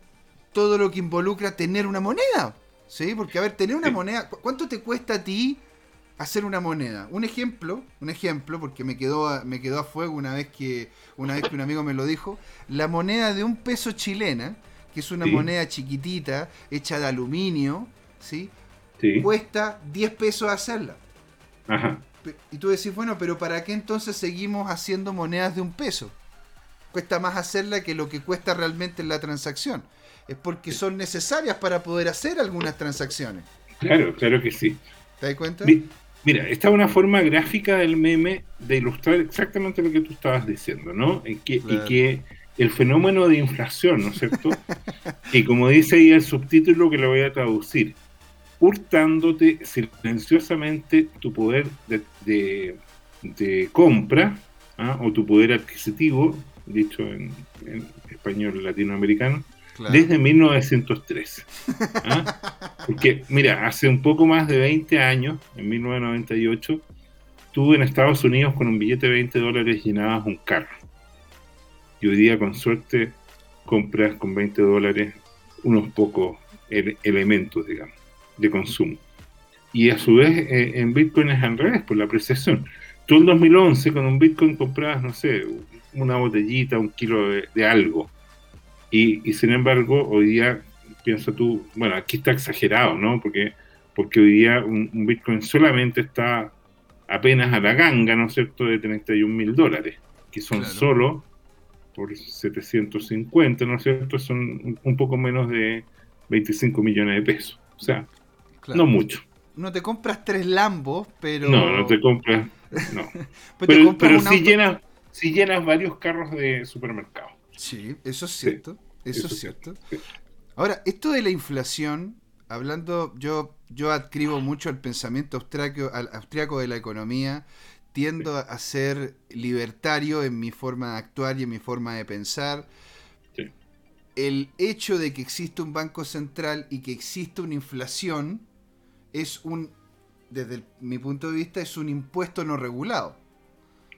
todo lo que involucra tener una moneda. ¿Sí? Porque, a ver, tener una moneda, ¿cuánto te cuesta a ti hacer una moneda. Un ejemplo, un ejemplo, porque me quedó a, me quedó a fuego una vez que una vez que un amigo me lo dijo, la moneda de un peso chilena, que es una moneda chiquitita, hecha de aluminio, ¿sí? Cuesta 10 pesos hacerla. Ajá. Y tú decís, bueno, pero ¿para qué entonces seguimos haciendo monedas de un peso? Cuesta más hacerla que lo que cuesta realmente en la transacción. Es porque son necesarias para poder hacer algunas transacciones. Claro, claro que sí. ¿Te das cuenta? Mira, esta es una forma gráfica del meme de ilustrar exactamente lo que tú estabas diciendo, ¿no? Y que, y que el fenómeno de inflación, ¿no es cierto? y como dice ahí el subtítulo que lo voy a traducir, hurtándote silenciosamente tu poder de, de, compra ¿ah? o tu poder adquisitivo, dicho en español latinoamericano, desde 1903. ¿ah? Porque, mira, hace un poco más de 20 años, en 1998, tú en Estados Unidos con un billete de 20 dólares llenabas un carro. Y hoy día, con suerte, compras con 20 dólares unos pocos elementos, digamos, de consumo. Y a su vez, eh, en Bitcoin es al revés, por la apreciación. Tú en 2011 con un Bitcoin comprabas, no sé, una botellita, un kilo de algo y, sin embargo, hoy día, piensa tú, bueno, aquí está exagerado, ¿no? Porque, porque hoy día un, Bitcoin solamente está apenas a la ganga, ¿no es cierto?, de 31 mil dólares, que son solo por 750, ¿no es cierto?, son un poco menos de 25 millones de pesos. O sea, no mucho. No te compras tres Lambos, pero... No, no te compras... No. pero pero, si, llenas, si llenas varios carros de supermercado. Sí, eso es cierto. eso, es cierto. Ahora, esto de la inflación, hablando, yo yo adscribo mucho al pensamiento austriaco, al austriaco de la economía, tiendo a ser libertario en mi forma de actuar y en mi forma de pensar. El hecho de que existe un banco central y que existe una inflación es un, desde mi punto de vista, es un impuesto no regulado.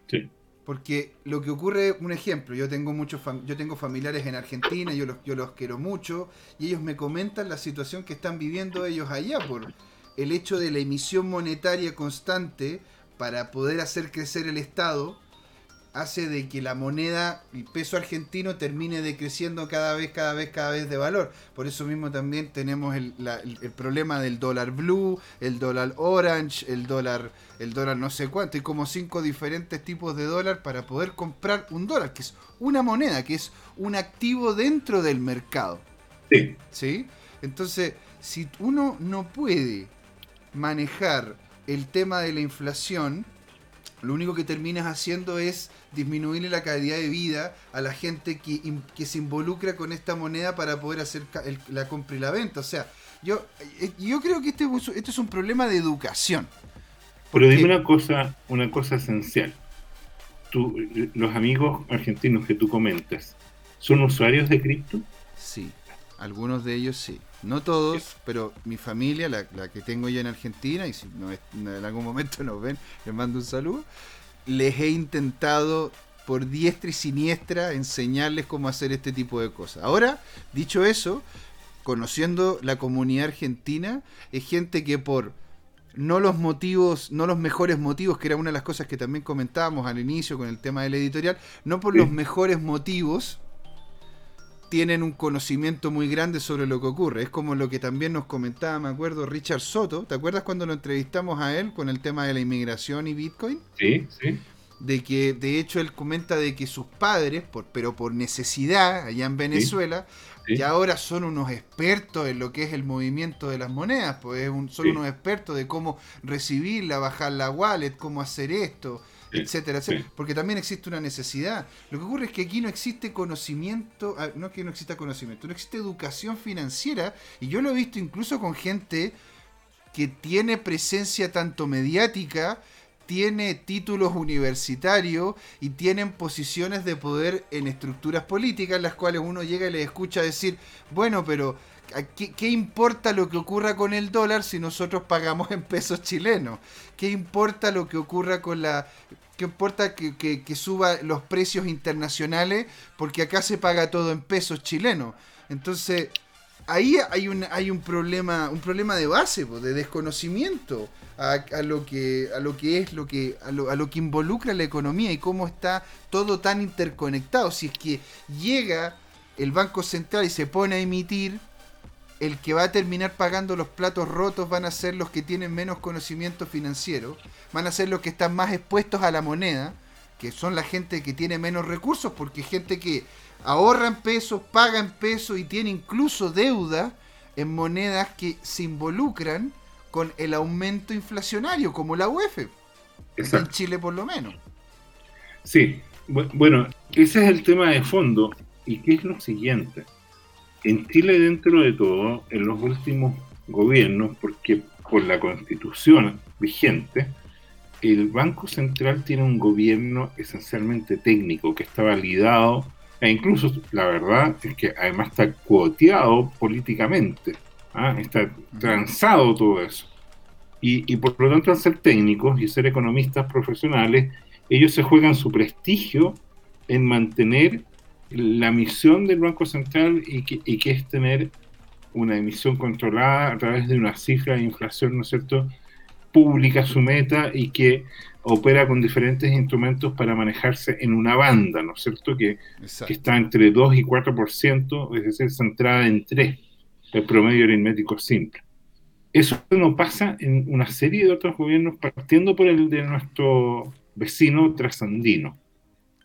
Sí. Porque lo que ocurre, un ejemplo, yo tengo muchos yo tengo familiares en Argentina, yo los, yo los quiero mucho, y ellos me comentan la situación que están viviendo ellos allá por el hecho de la emisión monetaria constante para poder hacer crecer el Estado hace de que la moneda, el peso argentino, termine decreciendo cada vez, cada vez, cada vez de valor. Por eso mismo también tenemos el, problema del dólar blue, el dólar orange, el dólar, el dólar no sé cuánto, y como cinco diferentes tipos de dólar para poder comprar un dólar, que es una moneda, que es un activo dentro del mercado. Sí. ¿Sí? Entonces, si uno no puede manejar el tema de la inflación, lo único que terminas haciendo es disminuirle la calidad de vida a la gente que, que se involucra con esta moneda para poder hacer la compra y la venta. O sea, yo, eh, yo creo que este, este es un problema de educación. Pero dime una cosa, una cosa esencial. Tú, los amigos argentinos que tú comentas, ¿son usuarios de cripto? Sí, algunos de ellos sí. No todos, pero mi familia, la, que tengo yo en Argentina, y si no, en algún momento nos ven, les mando un saludo les he intentado por diestra y siniestra enseñarles cómo hacer este tipo de cosas. Ahora, dicho eso, conociendo la comunidad argentina, es gente que por no los motivos, no los mejores motivos, que era una de las cosas que también comentábamos al inicio con el tema del editorial, no por los mejores motivos, tienen un conocimiento muy grande sobre lo que ocurre. Es como lo que también nos comentaba, me acuerdo, Richard Soto. ¿Te acuerdas cuando lo entrevistamos a él con el tema de la inmigración y Bitcoin? Sí, sí. De que, de hecho, él comenta de que sus padres, por, pero por necesidad, allá en Venezuela, ya ahora son unos expertos en lo que es el movimiento de las monedas, pues son unos expertos de cómo recibirla, bajar la wallet, cómo hacer esto etcétera, etcétera. Porque también existe una necesidad. Lo que ocurre es que aquí no existe conocimiento, ah, no es que no exista conocimiento, no existe educación financiera. Y yo lo he visto incluso con gente que tiene presencia tanto mediática, tiene títulos universitarios y tienen posiciones de poder en estructuras políticas, las cuales uno llega y le escucha decir, bueno, pero ¿Qué, ¿qué, importa lo que ocurra con el dólar si nosotros pagamos en pesos chilenos? ¿Qué importa lo que ocurra con la ¿Qué importa que, suba los precios internacionales? Porque acá se paga todo en pesos chilenos. Entonces, ahí hay un, hay un problema, un problema de base, de desconocimiento a, lo que, a lo que es lo que, a lo, a lo que involucra la economía y cómo está todo tan interconectado. Si es que llega el Banco Central y se pone a emitir el que va a terminar pagando los platos rotos van a ser los que tienen menos conocimiento financiero, van a ser los que están más expuestos a la moneda, que son la gente que tiene menos recursos, porque gente que ahorra en pesos, paga en pesos y tiene incluso deuda en monedas que se involucran con el aumento inflacionario, como la UEF, en Chile por lo menos. Sí, bueno, ese es el tema de fondo. ¿Y qué es lo siguiente? En Chile, dentro de todo, en los últimos gobiernos, porque por la constitución vigente, el Banco Central tiene un gobierno esencialmente técnico que está validado e incluso la verdad es que además está cuoteado políticamente, ¿ah? está transado todo eso. Y, y, por lo tanto al ser técnicos y ser economistas profesionales, ellos se juegan su prestigio en mantener la misión del Banco Central y que, es tener una emisión controlada a través de una cifra de inflación, ¿no es cierto?, pública su meta y que opera con diferentes instrumentos para manejarse en una banda, ¿no es cierto?, que, está entre 2 y 4%, es decir, centrada en 3, el promedio aritmético simple. Eso no pasa en una serie de otros gobiernos, partiendo por el de nuestro vecino trasandino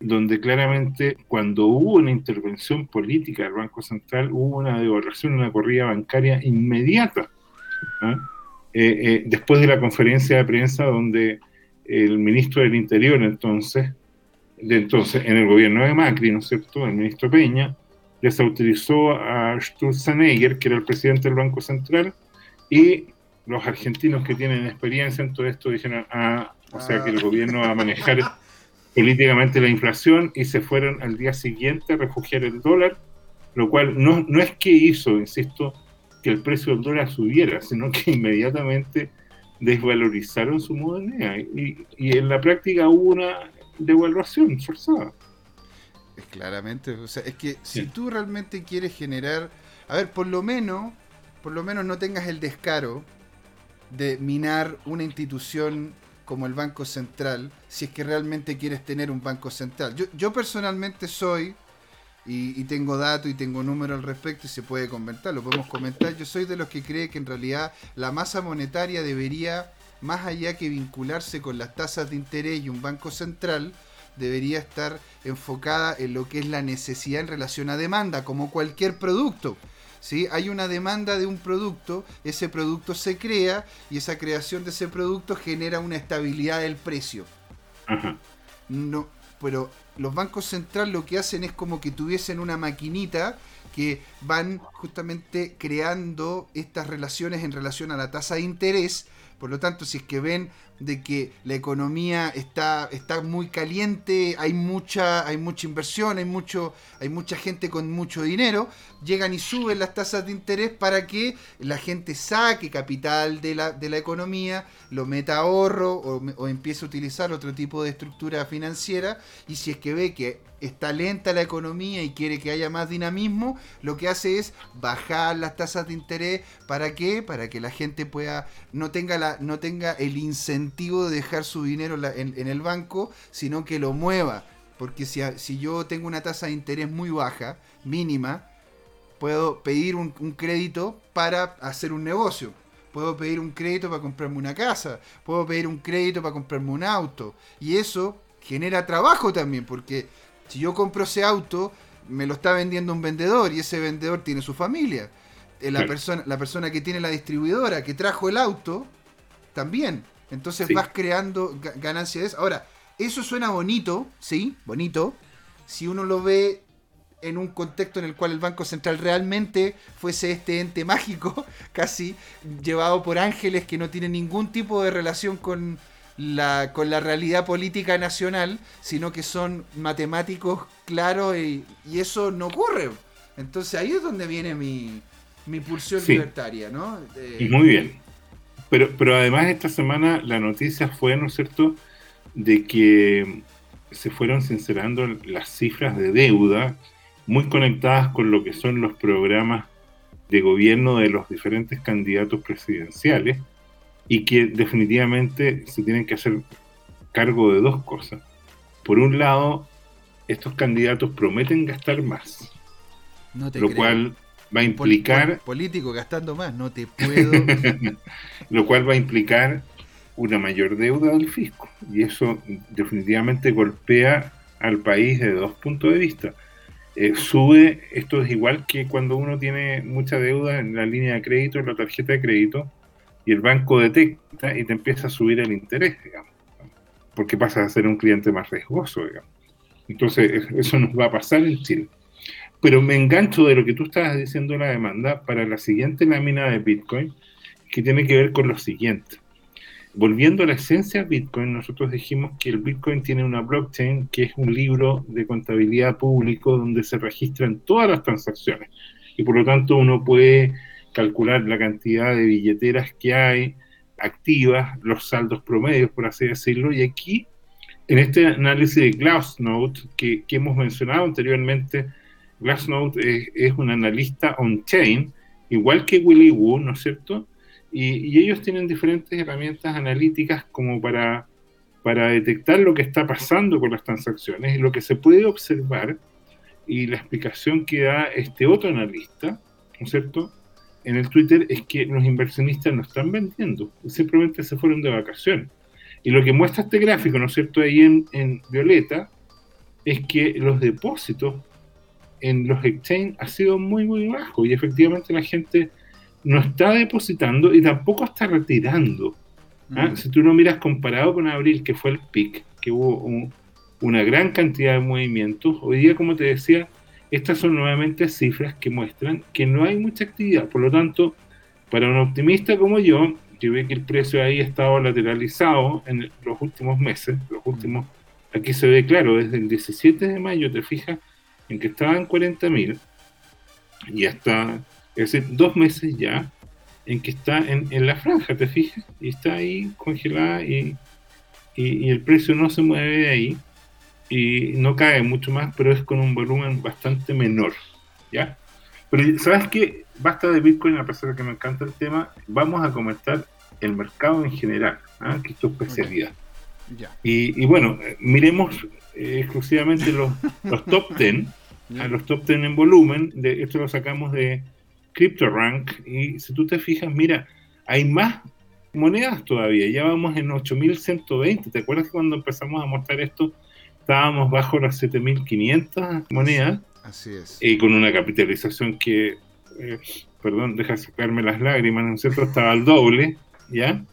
donde claramente cuando hubo una intervención política del Banco Central, hubo una devaluación, una corrida bancaria inmediata. ¿ah? Eh, eh, después de la conferencia de prensa donde el ministro del Interior entonces, de entonces en el gobierno de Macri, ¿no es cierto?, el ministro Peña, desautorizó a Sturzenegger, que era el presidente del Banco Central, y los argentinos que tienen experiencia en todo esto dijeron, ah, o sea que el gobierno va a manejar políticamente la inflación y se fueron al día siguiente a refugiar el dólar, lo cual no, no es que hizo, insisto, que el precio del dólar subiera, sino que inmediatamente desvalorizaron su moneda y, y en la práctica hubo una devaluación forzada. Es claramente, o sea, es que si tú realmente quieres generar, a ver, por lo menos, por lo menos no tengas el descaro de minar una institución como el Banco Central, si es que realmente quieres tener un Banco Central. Yo, yo personalmente soy, y, tengo datos y tengo números al respecto y se puede comentar, lo podemos comentar, yo soy de los que cree que en realidad la masa monetaria debería, más allá que vincularse con las tasas de interés y un Banco Central, debería estar enfocada en lo que es la necesidad en relación a demanda, como cualquier producto. ¿Sí? Hay una demanda de un producto, ese producto se crea y esa creación de ese producto genera una estabilidad del precio. No, pero los bancos centrales lo que hacen es como que tuviesen una maquinita que van justamente creando estas relaciones en relación a la tasa de interés. Por lo tanto, si es que ven de que la economía está, está muy caliente, hay mucha, hay mucha inversión, hay, mucho, hay mucha gente con mucho dinero, llegan y suben las tasas de interés para que la gente saque capital de la, de la economía, lo meta a ahorro o, o empiece a utilizar otro tipo de estructura financiera y si es que ve que está lenta la economía y quiere que haya más dinamismo, lo que hace es bajar las tasas de interés. ¿Para qué? Para que la gente pueda, no tenga, la, no tenga el incentivo de dejar su dinero en, el banco, sino que lo mueva. Porque si, si, yo tengo una tasa de interés muy baja, mínima, puedo pedir un, un crédito para hacer un negocio. Puedo pedir un crédito para comprarme una casa. Puedo pedir un crédito para comprarme un auto. Y eso genera trabajo también, porque si yo compro ese auto, me lo está vendiendo un vendedor y ese vendedor tiene su familia. Eh, la, persona, la persona que tiene la distribuidora, que trajo el auto, también. Entonces vas creando ganancias. Ahora, eso suena bonito, sí, bonito, si uno lo ve en un contexto en el cual el Banco Central realmente fuese este ente mágico, casi llevado por ángeles que no tienen ningún tipo de relación con, la, con la realidad política nacional, sino que son matemáticos claros y, eso no ocurre. Entonces ahí es donde viene mi, mi pulsión libertaria, ¿no? Muy bien. Pero, pero además esta semana la noticia fue, ¿no es cierto?, de que se fueron sincerando las cifras de deuda muy conectadas con lo que son los programas de gobierno de los diferentes candidatos presidenciales y que definitivamente se tienen que hacer cargo de dos cosas. Por un lado, estos candidatos prometen gastar más, lo cual va a implicar... político gastando más, no te puedo... lo cual va a implicar una mayor deuda del fisco y eso definitivamente golpea al país de dos puntos de vista. Eh, sube, esto es igual que cuando uno tiene mucha deuda en la línea de crédito, en la tarjeta de crédito, y el banco detecta y te empieza a subir el interés, digamos, porque pasas a ser un cliente más riesgoso, digamos. Entonces, eso nos va a pasar en Chile. Pero me engancho de lo que tú estabas diciendo la demanda para la siguiente lámina de Bitcoin, que tiene que ver con lo siguiente. Volviendo a la esencia de Bitcoin, nosotros dijimos que el Bitcoin tiene una blockchain que es un libro de contabilidad público donde se registran todas las transacciones y por lo tanto uno puede calcular la cantidad de billeteras que hay activas, los saldos promedios, por así decirlo, y aquí, en este análisis de Glassnode que, que hemos mencionado anteriormente, Glassnode es, es un analista on-chain, igual que Willy Woo, ¿no es cierto? Y, ellos tienen diferentes herramientas analíticas como para, para detectar lo que está pasando con las transacciones y lo que se puede observar y la explicación que da este otro analista, ¿no es cierto? En el Twitter es que los inversionistas no están vendiendo, simplemente se fueron de vacaciones. Y lo que muestra este gráfico, ¿no es cierto?, ahí en, violeta, es que los depósitos en los exchange ha sido muy, muy bajo y efectivamente la gente no está depositando y tampoco está retirando. ¿ah? Mm. Si tú lo miras comparado con abril, que fue el pic, que hubo una gran cantidad de movimientos, hoy día, como te decía, estas son nuevamente cifras que muestran que no hay mucha actividad. Por lo tanto, para un optimista como yo, yo ve que el precio ahí ha estado lateralizado en los últimos meses, los últimos, aquí se ve claro, desde el 17 de mayo, te fijas, en que estaba en 40.000 y hasta, es decir, dos meses ya en que está en, en, la franja, te fijas, y está ahí congelada y, y, el precio no se mueve de ahí y no cae mucho más, pero es con un volumen bastante menor, ¿ya? Pero ¿sabes qué? Basta de Bitcoin, a pesar de que me encanta el tema, vamos a comentar el mercado en general, ¿ah? que es tu especialidad. Y, y, bueno, miremos eh, exclusivamente los, los top 10, a los top 10 en volumen, de, esto lo sacamos de CryptoRank, y si tú te fijas, mira, hay más monedas todavía, ya vamos en 8120, ¿te acuerdas que cuando empezamos a mostrar esto estábamos bajo las 7500 monedas? Así es. Y con una capitalización que, eh, perdón, deja sacarme las lágrimas, ¿no es cierto? Estaba al doble, ¿ya?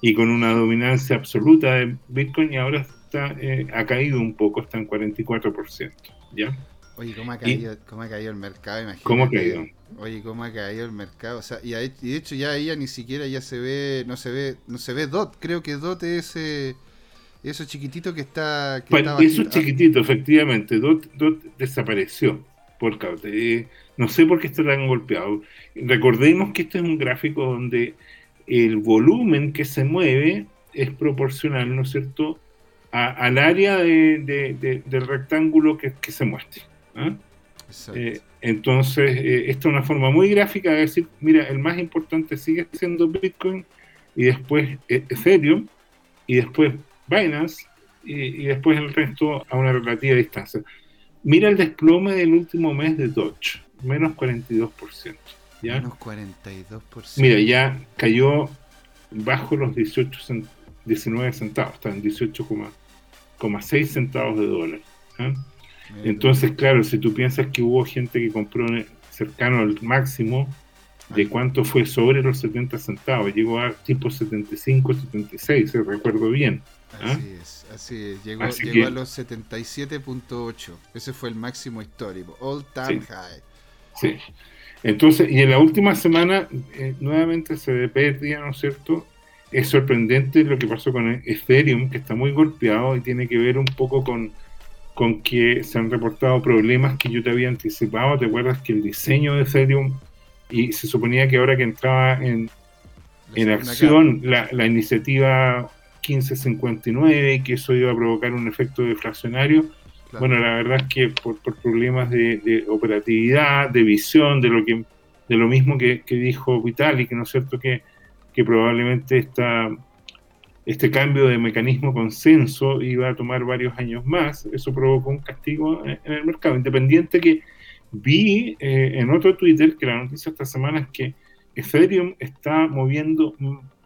Y con una dominancia absoluta de Bitcoin y ahora está, eh, ha caído un poco, está en 44%, ¿ya? Oye, ¿cómo ha caído, ¿cómo ha caído el mercado? Imagínate. ¿Cómo ha caído? Oye, ¿cómo ha caído el mercado? O sea, y, de hecho ya ahí ni siquiera ya se ve, no se ve, no se ve DOT. Creo que DOT es eh, eso chiquitito que está... Que eso chiquitito, efectivamente. DOT, desapareció. Por eh, no sé por qué está tan golpeado. Recordemos que este es un gráfico donde el volumen que se mueve es proporcional, ¿no es cierto?, al área de, del rectángulo que, que se muestre. ¿ah? Eh, entonces, eh, esta es una forma muy gráfica de decir, mira, el más importante sigue siendo Bitcoin y después eh, Ethereum y después Binance y, después el resto a una relativa distancia. Mira el desplome del último mes de Dodge, menos 42%. ¿ya? Menos 42%. Mira, ya cayó bajo los 18 19 centavos, está en 18,6 centavos de dólar. Entonces, claro, si tú piensas que hubo gente que compró cercano al máximo, ¿de cuánto fue sobre los 70 centavos? Llegó a tipo 75, 76, si recuerdo bien. Así es, así es. Llegó, llegó a los 77.8. Ese fue el máximo histórico, all time high. Sí. Entonces, y en la última semana eh, nuevamente se perdía, ¿no es cierto? Es sorprendente lo que pasó con Ethereum, que está muy golpeado y tiene que ver un poco con con que se han reportado problemas que yo te había anticipado. ¿Te acuerdas que el diseño de Ethereum y se suponía que ahora que entraba en, en acción la, la, iniciativa 1559 y que eso iba a provocar un efecto deflacionario? Bueno, la verdad es que por, por problemas de, de, operatividad, de visión, de lo que de lo mismo que, que dijo Vitalik, ¿no es cierto? Que, que probablemente esta este cambio de mecanismo consenso iba a tomar varios años más. Eso provocó un castigo en el mercado. Independiente que vi eh, en otro Twitter que la noticia esta semana es que Ethereum está moviendo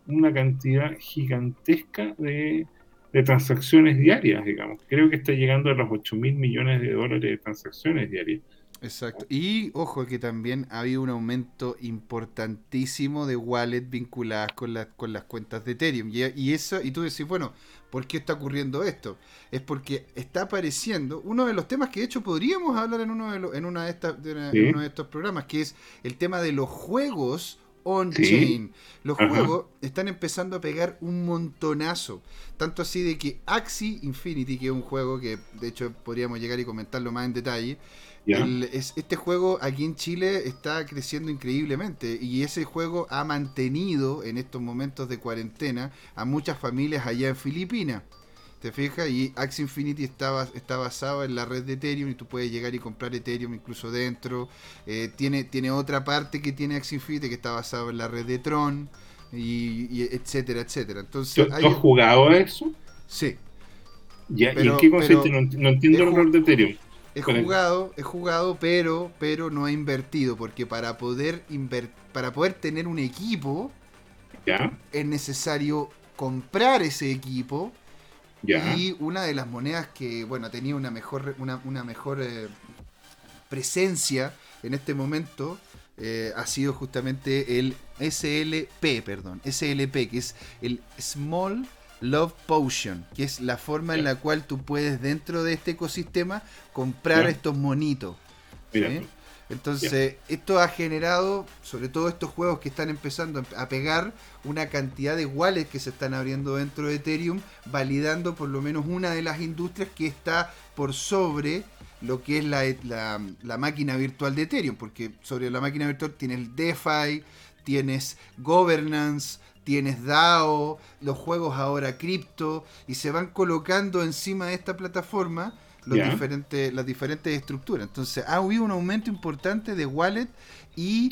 una cantidad gigantesca de, de transacciones diarias, digamos. Creo que está llegando a los 8 mil millones de dólares de transacciones diarias. Exacto. Y ojo que también ha habido un aumento importantísimo de wallet vinculadas con, con las cuentas de Ethereum. Y, eso, y tú decís, bueno, ¿por qué está ocurriendo esto? Es porque está apareciendo uno de los temas que de hecho podríamos hablar en uno de, en una de, estas, uno de estos programas, que es el tema de los juegos on-chain. Los juegos están empezando a pegar un montonazo. Tanto así de que Axie Infinity, que es un juego que de hecho podríamos llegar y comentarlo más en detalle, este juego aquí en Chile está creciendo increíblemente y ese juego ha mantenido en estos momentos de cuarentena a muchas familias allá en Filipinas. ¿Te fijas? Y Axie Infinity está, está basado en la red de Ethereum y tú puedes llegar y comprar Ethereum incluso dentro. Eh, tiene, tiene otra parte que tiene Axie Infinity que está basado en la red de Tron y, etcétera, etcétera. Entonces, ¿Tú, has jugado a eso? Sí. Ya, ¿Y en qué consiste? No, entiendo el rol de Ethereum. He jugado, he jugado, pero, pero no he invertido, porque para poder para poder tener un equipo, es necesario comprar ese equipo. Y una de las monedas que, bueno, tenía una mejor, una, mejor eh, presencia en este momento eh, ha sido justamente el SLP, perdón, SLP, que es el Small Love Potion, que es la forma en la cual tú puedes dentro de este ecosistema comprar estos monitos. Entonces, esto ha generado, sobre todo estos juegos que están empezando a pegar, una cantidad de wallets que se están abriendo dentro de Ethereum, validando por lo menos una de las industrias que está por sobre lo que es la, la, máquina virtual de Ethereum, porque sobre la máquina virtual tienes DeFi, tienes governance, tienes DAO, los juegos ahora cripto, y se van colocando encima de esta plataforma los diferentes, las diferentes estructuras. Entonces ha habido un aumento importante de wallet y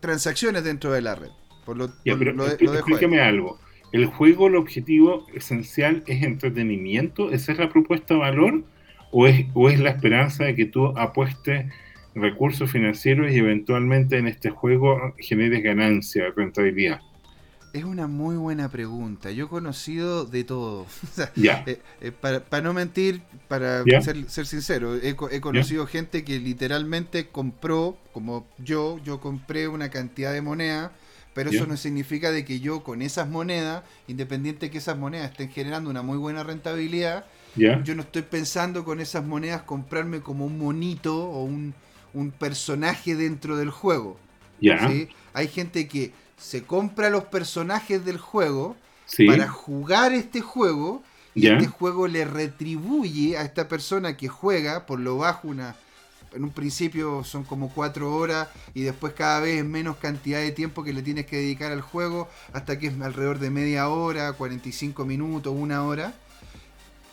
transacciones dentro de la red. Por lo, explícame algo. ¿El juego, el objetivo esencial es entretenimiento? ¿Esa es la propuesta de valor? ¿O es, o es la esperanza de que tú apuestes recursos financieros y eventualmente en este juego generes ganancia, rentabilidad? Es una muy buena pregunta. Yo he conocido de todo. Eh, eh, para, no mentir, para ser, sincero, he, conocido gente que literalmente compró, como yo, yo compré una cantidad de moneda, pero eso no significa de que yo con esas monedas, independiente que esas monedas estén generando una muy buena rentabilidad, yo no estoy pensando con esas monedas comprarme como un monito o un, personaje dentro del juego. Hay gente que se compra los personajes del juego para jugar este juego y este juego le retribuye a esta persona que juega por lo bajo una en un principio son como cuatro horas y después cada vez menos cantidad de tiempo que le tienes que dedicar al juego hasta que es alrededor de media hora, 45 minutos, una hora.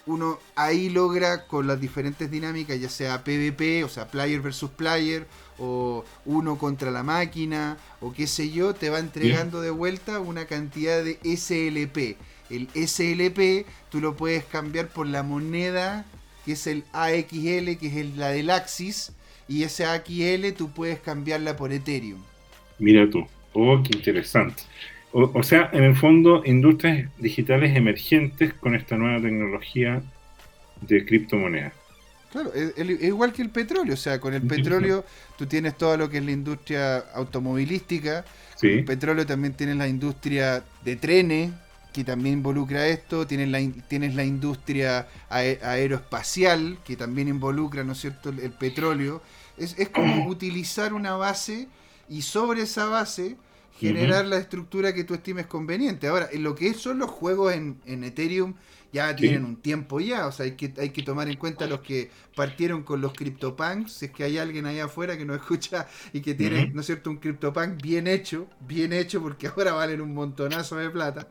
Uno ahí logra con las diferentes dinámicas, ya sea PvP, o sea, player versus player, o uno contra la máquina, o qué sé yo, te va entregando de vuelta una cantidad de SLP. El SLP tú lo puedes cambiar por la moneda que es el AXL, que es la del Axis, y ese AXL tú puedes cambiarla por Ethereum. Mira tú, oh, qué interesante. O, sea, en el fondo, industrias digitales emergentes con esta nueva tecnología de criptomonedas. Claro, es, igual que el petróleo, o sea, con el petróleo tú tienes todo lo que es la industria automovilística, con el petróleo también tienes la industria de trenes, que también involucra esto, tienes la, tienes la industria aeroespacial, que también involucra, ¿no es cierto?, el, petróleo. Es, es como utilizar una base y sobre esa base generar la estructura que tú estimes conveniente. Ahora, en lo que son los juegos en, en Ethereum, ya tienen un tiempo ya, o sea, hay que, hay que tomar en cuenta los que partieron con los CryptoPunks, si es que hay alguien allá afuera que nos escucha y que tiene, ¿no es cierto?, un CryptoPunk bien hecho, bien hecho, porque ahora valen un montonazo de plata.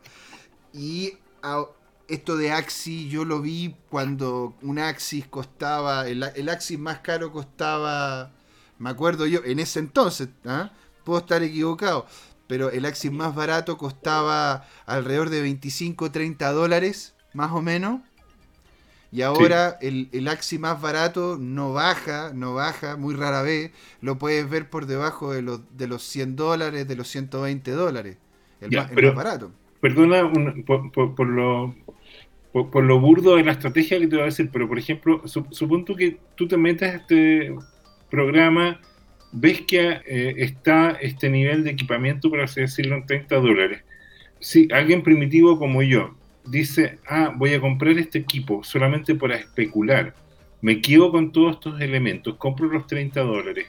Y esto de Axis yo lo vi cuando un Axis costaba, el, el Axis más caro costaba, me acuerdo yo, en ese entonces, ¿ah? puedo estar equivocado, pero el Axis más barato costaba alrededor de 25 30 dólares, más o menos. Y ahora el, el, Axis más barato no baja, no baja, muy rara vez. Lo puedes ver por debajo de los, de los 100 dólares, de los 120 dólares. El, más, barato perdona por, lo, por, lo burdo de la estrategia que te voy a decir, pero por ejemplo, supongo que tú te metes a este programa, ves que eh, está este nivel de equipamiento, por así decirlo, en 30 dólares. Si alguien primitivo como yo dice, ah, voy a comprar este equipo solamente para especular, me quedo con todos estos elementos, compro los 30 dólares.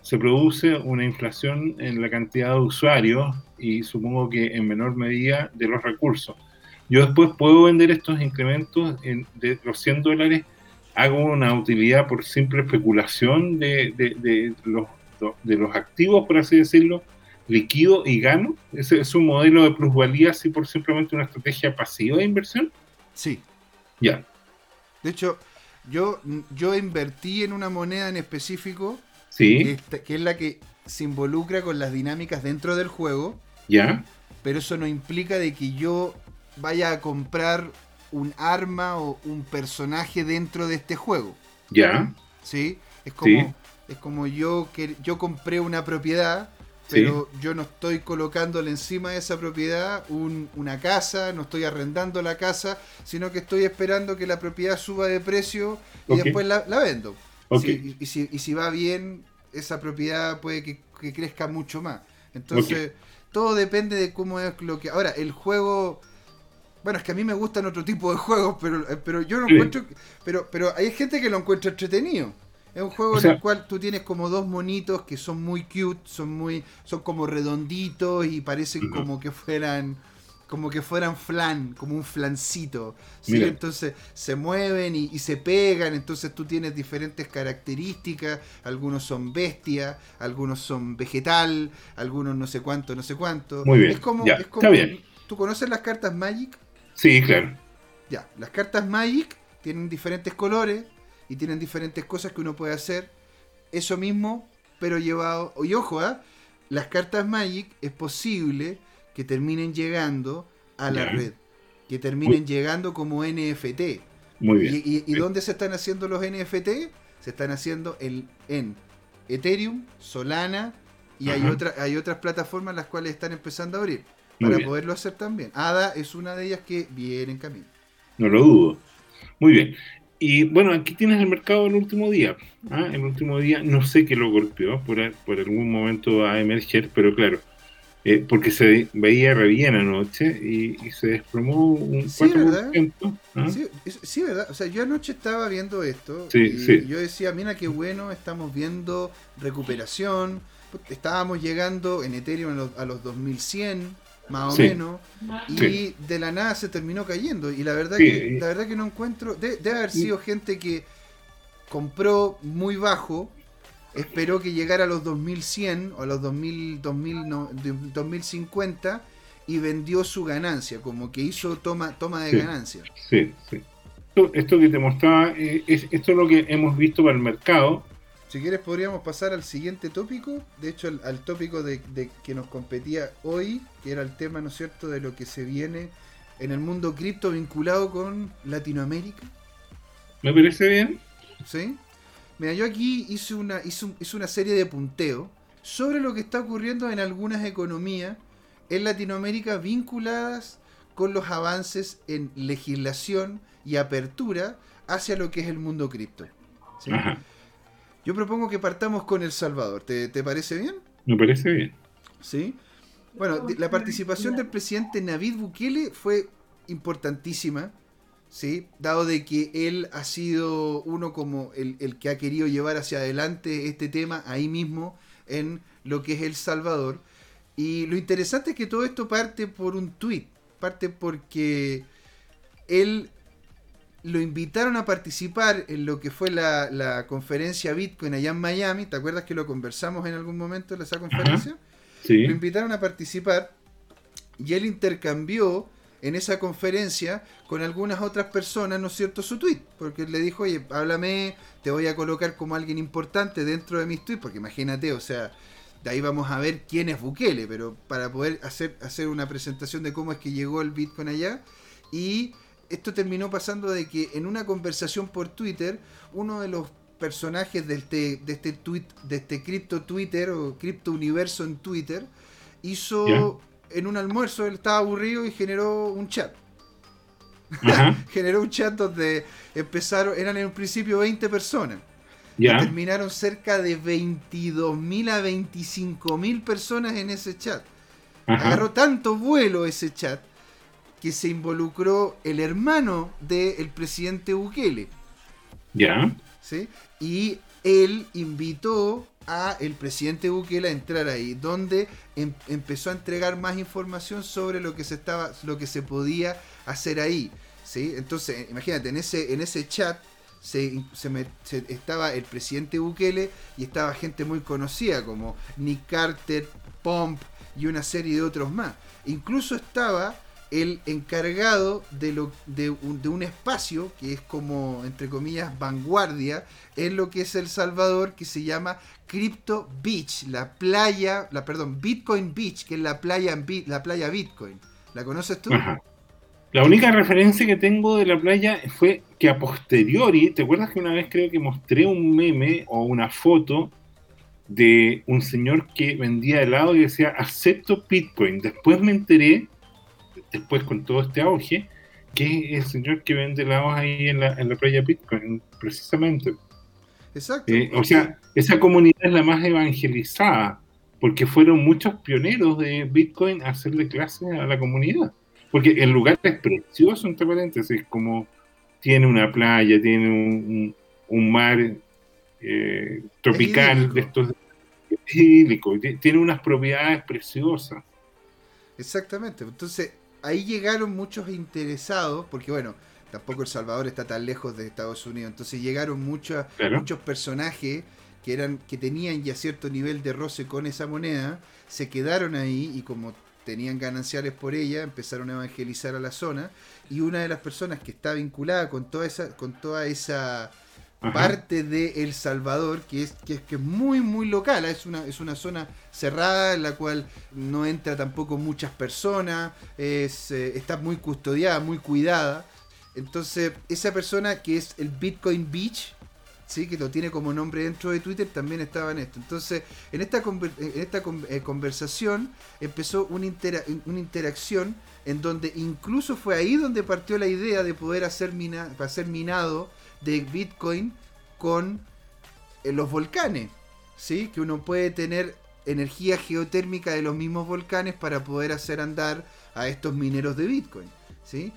Se produce una inflación en la cantidad de usuarios y supongo que en menor medida de los recursos. Yo después puedo vender estos incrementos en, de los 100 dólares, hago una utilidad por simple especulación de, de, los, de los activos, por así decirlo, liquido y gano. ¿Ese es un modelo de plusvalía así por simplemente una estrategia pasiva de inversión? Sí. Ya. De hecho, yo, yo invertí en una moneda en específico Sí. Que, es la que se involucra con las dinámicas dentro del juego. Ya. Pero eso no implica de que yo vaya a comprar un arma o un personaje dentro de este juego. Ya. ¿Sí? Es como, Es como yo que yo compré una propiedad, pero yo no estoy colocándole encima de esa propiedad una casa, no estoy arrendando la casa, sino que estoy esperando que la propiedad suba de precio y después la, vendo. y, si, y, si, va bien, esa propiedad puede que, crezca mucho más. Entonces, todo depende de cómo es lo que... Ahora, el juego... Bueno, es que a mí me gustan otro tipo de juegos, pero, eh, pero yo no encuentro... Pero, pero hay gente que lo encuentra entretenido. Es un juego en el cual tú tienes como dos monitos que son muy cute, son muy, son como redonditos y parecen como que fueran, como que fueran flan, como un flancito. ¿sí? Entonces se mueven y, se pegan, entonces tú tienes diferentes características. Algunos son bestia, algunos son vegetal, algunos no sé cuánto, no sé cuánto. Muy bien. Es como, es como, bien. ¿Tú conoces las cartas Magic? Sí, claro. Ya, las cartas Magic tienen diferentes colores y tienen diferentes cosas que uno puede hacer. Eso mismo, pero llevado. Y ojo, ¿eh? las cartas Magic es posible que terminen llegando a la red, que terminen llegando como NFT. Muy bien. ¿Y, dónde se están haciendo los NFT? Se están haciendo en, en Ethereum, Solana y hay, otra, hay otras plataformas las cuales están empezando a abrir para poderlo hacer también. ADA es una de ellas que viene en camino. No lo dudo. Muy bien. Y bueno, aquí tienes el mercado el último día. ¿ah? El último día, no sé qué lo golpeó, por, por algún momento a emerger, pero claro, eh, porque se veía re bien anoche y, se desplomó un sí, ¿verdad? ¿ah? Sí, ¿verdad? O sea, yo anoche estaba viendo esto y yo decía, mira qué bueno, estamos viendo recuperación, estábamos llegando en Ethereum a los, a los 2100 más o menos, y de la nada se terminó cayendo. Y la verdad, que, la verdad que no encuentro, debe haber sido gente que compró muy bajo, esperó que llegara a los 2100 o a los 2000, 2050 y vendió su ganancia, como que hizo toma, toma de ganancia. Sí, sí. Esto, que te mostraba, eh, es, esto es lo que hemos visto para el mercado si quieres podríamos pasar al siguiente tópico, de hecho al, tópico de, que nos competía hoy, que era el tema, ¿no es cierto?, de lo que se viene en el mundo cripto vinculado con Latinoamérica. Me parece bien. ¿Sí? Mira, yo aquí hice una, hice, una serie de punteo sobre lo que está ocurriendo en algunas economías en Latinoamérica vinculadas con los avances en legislación y apertura hacia lo que es el mundo cripto. ¿sí? Yo propongo que partamos con El Salvador. ¿Te, parece bien? Me parece bien. Sí. Bueno, la participación del presidente Navid Bukele fue importantísima, ¿sí? Dado de que él ha sido uno como el, el, que ha querido llevar hacia adelante este tema ahí mismo en lo que es El Salvador. Y lo interesante es que todo esto parte por un tuit, parte porque él lo invitaron a participar en lo que fue la, conferencia Bitcoin allá en Miami. ¿Te acuerdas que lo conversamos en algún momento en esa conferencia? Sí. Lo invitaron a participar y él intercambió en esa conferencia con algunas otras personas, ¿no es cierto?, su tweet. Porque él le dijo, oye, háblame, te voy a colocar como alguien importante dentro de mis tweets. Porque imagínate, o sea, de ahí vamos a ver quién es Bukele, pero para poder hacer, hacer una presentación de cómo es que llegó el Bitcoin allá. Y esto terminó pasando de que en una conversación por Twitter, uno de los personajes de este, de este tweet, de este cripto Twitter o cripto universo en Twitter, hizo en un almuerzo, él estaba aburrido y generó un chat. generó un chat donde empezaron, eran en un principio 20 personas. Y terminaron cerca de 22.000 a 25.000 personas en ese chat. Agarró tanto vuelo ese chat que se involucró el hermano del presidente Bukele. Ya. ¿Sí? Y él invitó a el presidente Bukele a entrar ahí, donde em, empezó a entregar más información sobre lo que se estaba, lo que se podía hacer ahí. ¿sí? Entonces, imagínate, en ese, en ese chat se, estaba el presidente Bukele y estaba gente muy conocida como Nick Carter, Pomp y una serie de otros más. Incluso estaba el encargado de, lo, de, un, de, un, espacio que es como, entre comillas, vanguardia en lo que es El Salvador, que se llama Crypto Beach, la playa, la perdón, Bitcoin Beach, que es la playa, la playa Bitcoin. ¿La conoces tú? La única referencia que tengo de la playa fue que a posteriori, ¿te acuerdas que una vez creo que mostré un meme o una foto de un señor que vendía helado y decía acepto Bitcoin? Después me enteré después con todo este auge, que es el señor que vende helados ahí en la, en la playa Bitcoin, precisamente. Exacto. Eh, o sea, esa comunidad es la más evangelizada, porque fueron muchos pioneros de Bitcoin a hacerle clases a la comunidad. Porque el lugar es precioso, entre paréntesis, como tiene una playa, tiene un, un, mar eh, tropical, de estos tiene unas propiedades preciosas. Exactamente, entonces ahí llegaron muchos interesados, porque bueno, tampoco El Salvador está tan lejos de Estados Unidos, entonces llegaron muchos, muchos personajes que eran que tenían ya cierto nivel de roce con esa moneda, se quedaron ahí y como tenían gananciales por ella, empezaron a evangelizar a la zona y una de las personas que está vinculada con toda esa con toda esa parte de El Salvador que es que es muy muy local, ¿eh? es una es una zona cerrada en la cual no entra tampoco muchas personas, es eh, está muy custodiada, muy cuidada. Entonces, esa persona que es el Bitcoin Beach, ¿sí? que lo tiene como nombre dentro de Twitter, también estaba en esto. Entonces, en esta, en esta eh, conversación empezó una, una interacción en donde incluso fue ahí donde partió la idea de poder hacer, mina hacer minado de Bitcoin con eh, los volcanes, ¿sí? que uno puede tener energía geotérmica de los mismos volcanes para poder hacer andar a estos mineros de Bitcoin. ¿sí?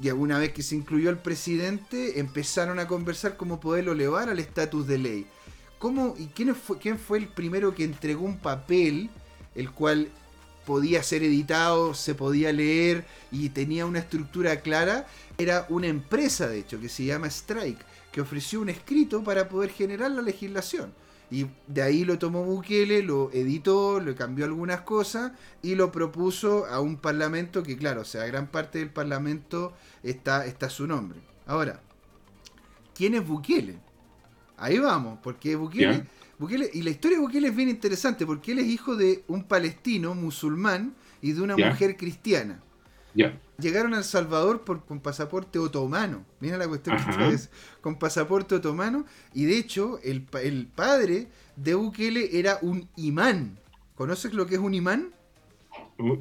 y alguna vez que se incluyó el presidente, empezaron a conversar cómo poderlo elevar al estatus de ley. ¿Cómo, ¿Y quién fue, quién fue el primero que entregó un papel, el cual podía ser editado, se podía leer y tenía una estructura clara? Era una empresa, de hecho, que se llama Strike, que ofreció un escrito para poder generar la legislación. Y de ahí lo tomó Bukele, lo editó, le cambió algunas cosas y lo propuso a un parlamento que, claro, o sea, gran parte del parlamento está, está su nombre. Ahora, ¿quién es Bukele? Ahí vamos, porque Bukele, Bukele, y la historia de Bukele es bien interesante, porque él es hijo de un palestino musulmán y de una mujer cristiana. Llegaron a El Salvador por, con pasaporte otomano. Mira la cuestión que. Con pasaporte otomano. Y de hecho, el, el padre de Bukele era un imán. ¿Conoces lo que es un imán?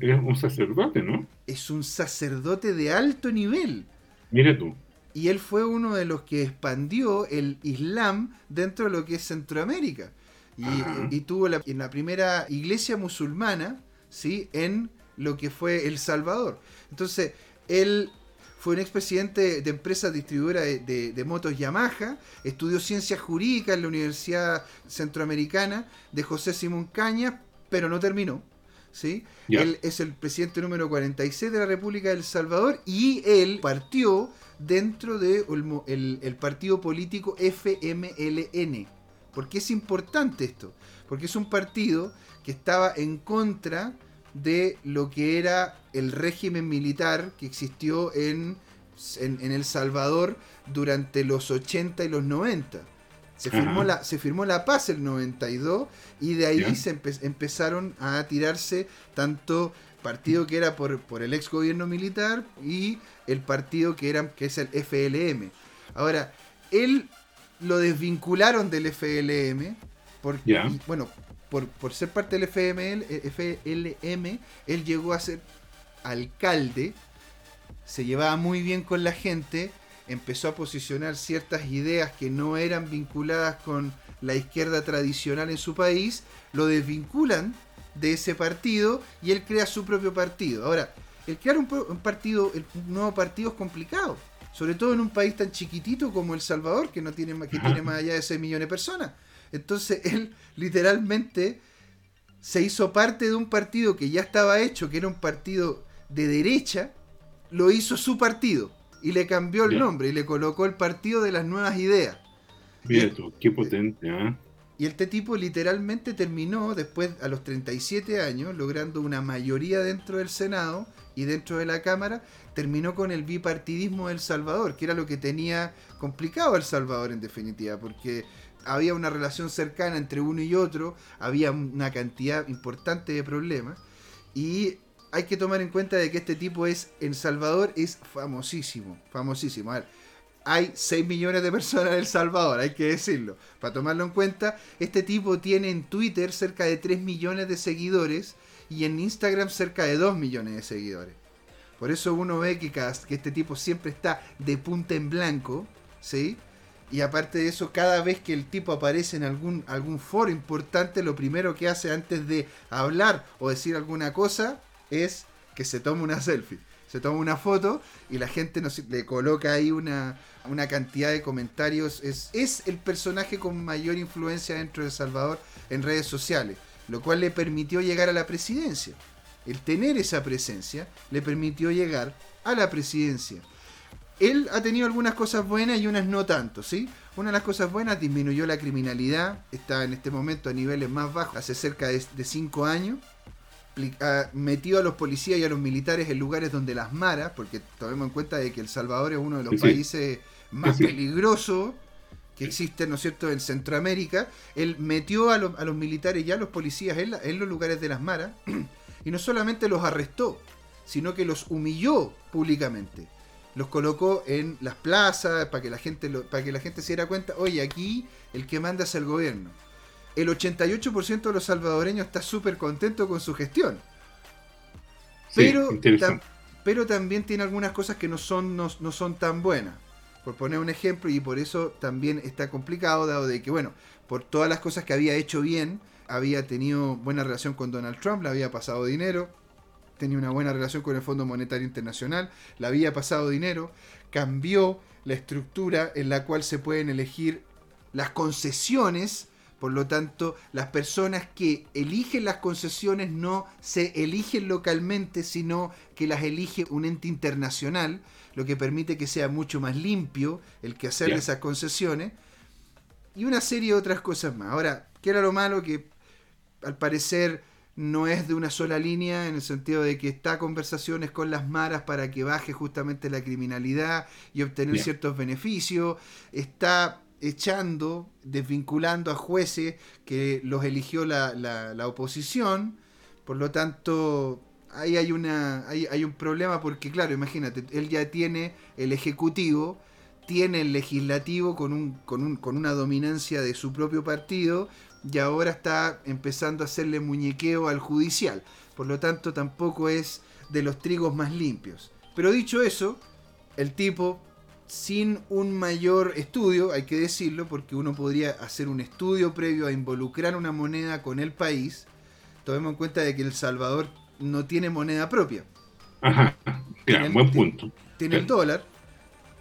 Es un sacerdote, ¿no? Es un sacerdote de alto nivel. Mira tú. Y él fue uno de los que expandió el Islam dentro de lo que es Centroamérica. Y, y tuvo la, en la primera iglesia musulmana, ¿sí? En lo que fue El Salvador. Entonces, él fue un expresidente de empresa distribuidora de, motos Yamaha, estudió ciencias jurídicas en la Universidad Centroamericana de José Simón Caña, pero no terminó. ¿sí? Él es el presidente número 46 de la República del Salvador y él partió dentro del de el partido político FMLN. ¿Por qué es importante esto? Porque es un partido que estaba en contra de lo que era el régimen militar que existió en, en, El Salvador durante los 80 y los 90. Se firmó, la, se firmó la paz el 92 y de ahí se empezaron a tirarse tanto partido que era por, por el ex gobierno militar y el partido que, era, que es el FLM. Ahora, él lo desvincularon del FLM porque, bueno, por, ser parte del FML, FLM, él llegó a ser alcalde, se llevaba muy bien con la gente, empezó a posicionar ciertas ideas que no eran vinculadas con la izquierda tradicional en su país, lo desvinculan de ese partido y él crea su propio partido. Ahora, el crear un, partido, un nuevo partido es complicado, sobre todo en un país tan chiquitito como El Salvador, que no tiene, que tiene más allá de 6 millones de personas. Entonces él literalmente se hizo parte de un partido que ya estaba hecho, que era un partido de derecha, lo hizo su partido y le cambió el nombre y le colocó el partido de las nuevas ideas. Mira qué potente, ¿eh? Y este tipo literalmente terminó después a los 37 años, logrando una mayoría dentro del Senado y dentro de la Cámara, terminó con el bipartidismo del Salvador, que era lo que tenía complicado El Salvador en definitiva, porque había una relación cercana entre uno y otro, había una cantidad importante de problemas y hay que tomar en cuenta de que este tipo es en Salvador es famosísimo, famosísimo. A ver, hay 6 millones de personas en El Salvador, hay que decirlo. Para tomarlo en cuenta, este tipo tiene en Twitter cerca de 3 millones de seguidores y en Instagram cerca de 2 millones de seguidores. Por eso uno ve que, que este tipo siempre está de punta en blanco, ¿sí? Y aparte de eso, cada vez que el tipo aparece en algún, algún foro importante, lo primero que hace antes de hablar o decir alguna cosa es que se tome una selfie. se toma una foto y la gente le coloca ahí una, una cantidad de comentarios. Es, es el personaje con mayor influencia dentro de El Salvador en redes sociales, lo cual le permitió llegar a la presidencia. El tener esa presencia le permitió llegar a la presidencia. Él ha tenido algunas cosas buenas y unas no tanto, ¿sí? Una de las cosas buenas disminuyó la criminalidad, está en este momento a niveles más bajos, hace cerca de 5 años. Metió a los policías y a los militares en lugares donde las maras, porque tomemos en cuenta de que El Salvador es uno de los países más peligrosos que existen, ¿no es cierto?, en Centroamérica. Él metió a, los militares y a los policías en, en los lugares de las maras y no solamente los arrestó, sino que los humilló públicamente los colocó en las plazas para que la gente para que la gente se diera cuenta, oye, aquí el que manda es el gobierno. El 88% de los salvadoreños está súper contento con su gestión. pero, pero también tiene algunas cosas que no son, no, son tan buenas. Por poner un ejemplo, y por eso también está complicado, dado de que, bueno, por todas las cosas que había hecho bien, había tenido buena relación con Donald Trump, le había pasado dinero, tenía una buena relación con el Fondo Monetario Internacional, le había pasado dinero, cambió la estructura en la cual se pueden elegir las concesiones, por lo tanto, las personas que eligen las concesiones no se eligen localmente, sino que las elige un ente internacional, lo que permite que sea mucho más limpio el que hacer esas concesiones, y una serie de otras cosas más. Ahora, ¿qué era lo malo? Que al parecer no es de una sola línea en el sentido de que está conversaciones con las maras para que baje justamente la criminalidad y obtener ciertos beneficios, está echando, desvinculando a jueces que los eligió la, la, oposición, por lo tanto ahí hay, una, hay, hay un problema porque claro, imagínate, él ya tiene el ejecutivo, tiene el legislativo con, un, con, un, con una dominancia de su propio partido, y ahora está empezando a hacerle muñequeo al judicial. Por lo tanto, tampoco es de los trigos más limpios. Pero dicho eso, el tipo, sin un mayor estudio, hay que decirlo, porque uno podría hacer un estudio previo a involucrar una moneda con el país, tomemos en cuenta de que El Salvador no tiene moneda propia. Ajá, buen punto. Tiene el dólar,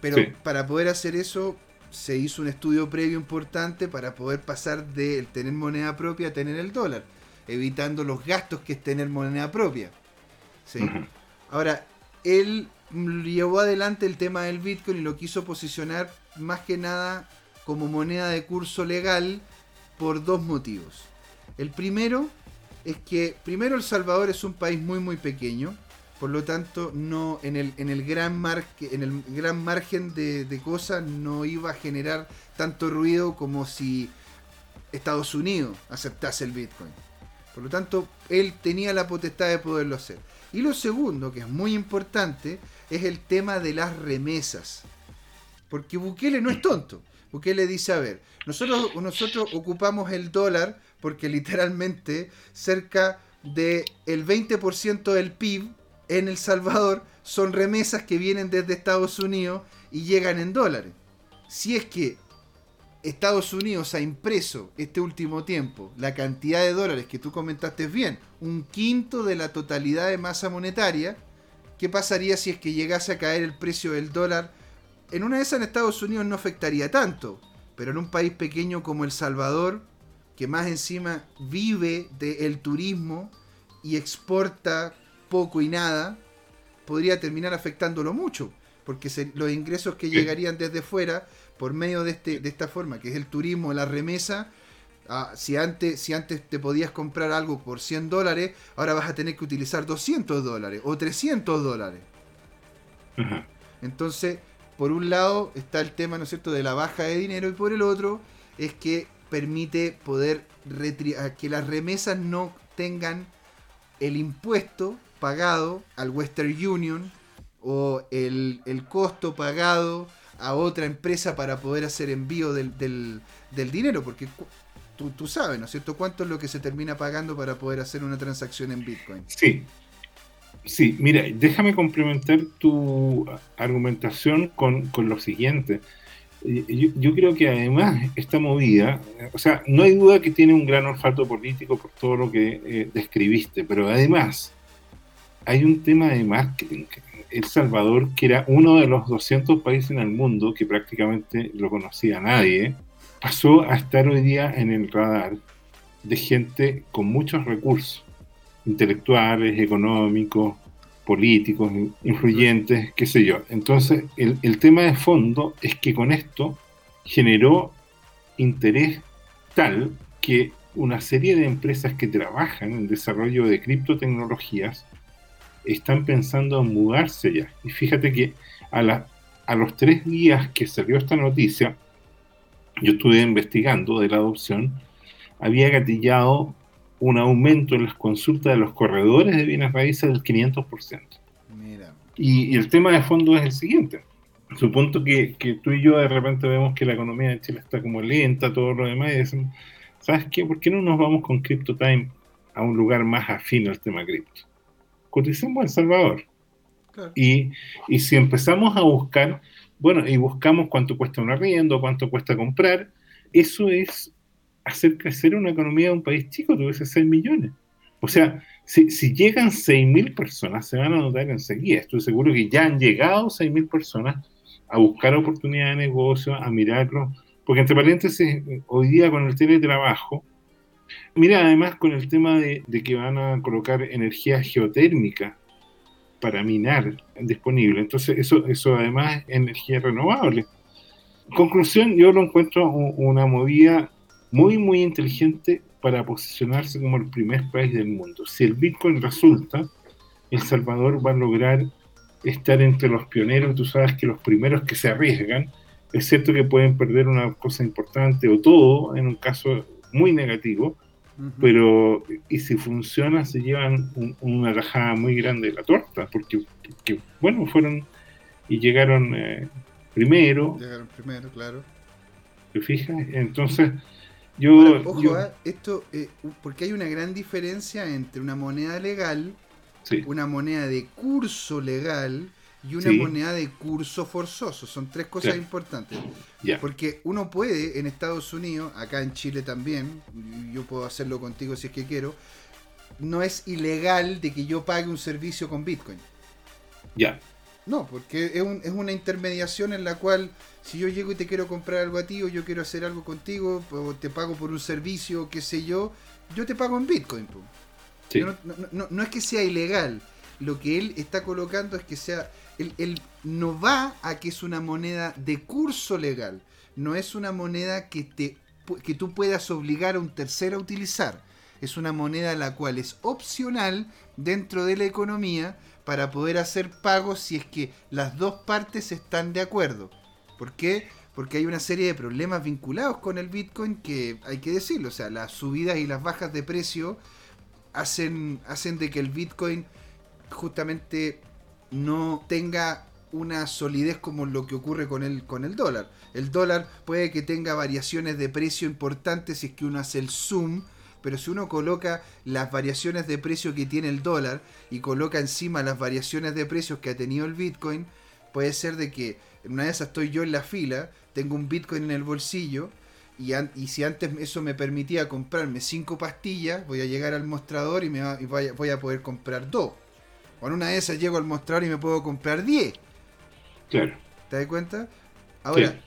pero para poder hacer eso se hizo un estudio previo importante para poder pasar de tener moneda propia a tener el dólar, evitando los gastos que es tener moneda propia. Ahora, él llevó adelante el tema del Bitcoin y lo quiso posicionar más que nada como moneda de curso legal por dos motivos. El primero es que, primero, El Salvador es un país muy, muy pequeño por lo tanto, no en el, en el, gran, en el gran margen de, cosas no iba a generar tanto ruido como si Estados Unidos aceptase el Bitcoin. Por lo tanto, él tenía la potestad de poderlo hacer. Y lo segundo, que es muy importante, es el tema de las remesas. Porque Bukele no es tonto. Bukele dice, a ver, nosotros, nosotros ocupamos el dólar porque literalmente cerca del 20% del PIB en El Salvador son remesas que vienen desde Estados Unidos y llegan en dólares. Si es que Estados Unidos ha impreso este último tiempo la cantidad de dólares que tú comentaste bien, un quinto de la totalidad de masa monetaria, ¿qué pasaría si es que llegase a caer el precio del dólar? En una de esas en Estados Unidos no afectaría tanto, pero en un país pequeño como El Salvador, que más encima vive del turismo y exporta poco y nada, podría terminar afectándolo mucho, porque los ingresos que llegarían desde fuera por medio de, este, de esta forma, que es el turismo, la remesa, ah, si, antes, si antes te podías comprar algo por 100 dólares, ahora vas a tener que utilizar 200 dólares o 300 dólares. Entonces, por un lado está el tema, ¿no es cierto?, de la baja de dinero y por el otro es que permite poder que las remesas no tengan el impuesto pagado al Western Union o el, costo pagado a otra empresa para poder hacer envío del, del, dinero, porque tú, tú, sabes, ¿no es cierto? ¿Cuánto es lo que se termina pagando para poder hacer una transacción en Bitcoin? Sí. Sí, mira, déjame complementar tu argumentación con, lo siguiente. Yo, yo, creo que además esta movida, o sea, no hay duda que tiene un gran olfato político por todo lo que eh, describiste, pero además hay un tema de marketing. El Salvador, que era uno de los 200 países en el mundo que prácticamente lo conocía nadie, pasó a estar hoy día en el radar de gente con muchos recursos intelectuales, económicos, políticos, influyentes, qué sé yo. Entonces, el, el tema de fondo es que con esto generó interés tal que una serie de empresas que trabajan en desarrollo de criptotecnologías están pensando en mudarse ya. Y fíjate que a, la, a los tres días que salió esta noticia, yo estuve investigando de la adopción, había gatillado un aumento en las consultas de los corredores de bienes raíces del 500%. Mira. Y, y el tema de fondo es el siguiente. Supongo que, que, tú y yo de repente vemos que la economía de Chile está como lenta, todo lo demás, y decimos, ¿sabes qué? ¿Por qué no nos vamos con CryptoTime a un lugar más afín al tema cripto? Coticemos El Salvador. Y, y si empezamos a buscar, bueno, y buscamos cuánto cuesta un arriendo, cuánto cuesta comprar, eso es hacer crecer una economía de un país chico, tuviese 6 millones. O sea, si, si llegan 6.000 personas, se van a notar enseguida. Estoy seguro que ya han llegado 6.000 personas a buscar oportunidades de negocio, a mirarlo. Porque entre paréntesis, hoy día con el teletrabajo, mira, además con el tema de, que van a colocar energía geotérmica para minar disponible. Entonces, eso, eso además es energía renovable. Conclusión, yo lo encuentro una movida muy, muy inteligente para posicionarse como el primer país del mundo. Si el Bitcoin resulta, El Salvador va a lograr estar entre los pioneros. Tú sabes que los primeros que se arriesgan, es cierto que pueden perder una cosa importante o todo, en un caso muy negativo, pero y si funciona se llevan una rajada muy grande de la torta, porque, bueno, fueron y llegaron eh, primero. Llegaron primero, claro. ¿Te fijas? Entonces yo, ojo, ¿eh? esto, eh, porque hay una gran diferencia entre una moneda legal, una moneda de curso legal y una moneda de curso forzoso. Son tres cosas importantes. Porque uno puede en Estados Unidos, acá en Chile también, yo puedo hacerlo contigo si es que quiero, no es ilegal de que yo pague un servicio con Bitcoin. Ya. No, porque es, un, es, una intermediación en la cual si yo llego y te quiero comprar algo a ti o yo quiero hacer algo contigo o te pago por un servicio, qué sé yo, yo te pago en Bitcoin. No, es que sea ilegal, lo que él está colocando es que sea, él, no va a que es una moneda de curso legal, no es una moneda que, te, que tú puedas obligar a un tercero a utilizar, es una moneda la cual es opcional dentro de la economía para poder hacer pagos si es que las dos partes están de acuerdo. ¿Por qué? Porque hay una serie de problemas vinculados con el Bitcoin que hay que decirlo. O sea, las subidas y las bajas de precio hacen, hacen de que el Bitcoin justamente no tenga una solidez como lo que ocurre con el, con el dólar. El dólar puede que tenga variaciones de precio importantes si es que uno hace el zoom, pero si uno coloca las variaciones de precio que tiene el dólar y coloca encima las variaciones de precios que ha tenido el Bitcoin, puede ser de que en una de esas estoy yo en la fila, tengo un Bitcoin en el bolsillo y, y si antes eso me permitía comprarme 5 pastillas, voy a llegar al mostrador y me va voy, a, voy a poder comprar 2 con una de esas llego al mostrador y me puedo comprar 10. Claro. ¿Te das cuenta? Ahora,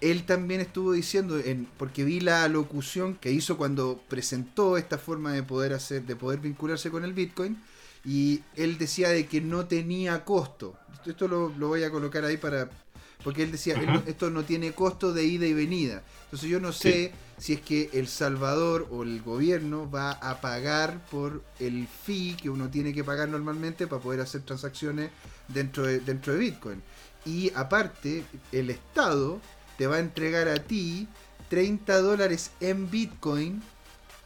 él también estuvo diciendo, porque vi la locución que hizo cuando presentó esta forma de poder hacer, de poder vincularse con el Bitcoin, y él decía de que no tenía costo. Esto, lo, voy a colocar ahí para, porque él decía, esto no tiene costo de ida y venida. Entonces yo no sé si es que El Salvador o el gobierno va a pagar por el fee que uno tiene que pagar normalmente para poder hacer transacciones dentro de, dentro de Bitcoin. Y aparte, el Estado te va a entregar a ti 30 dólares en Bitcoin,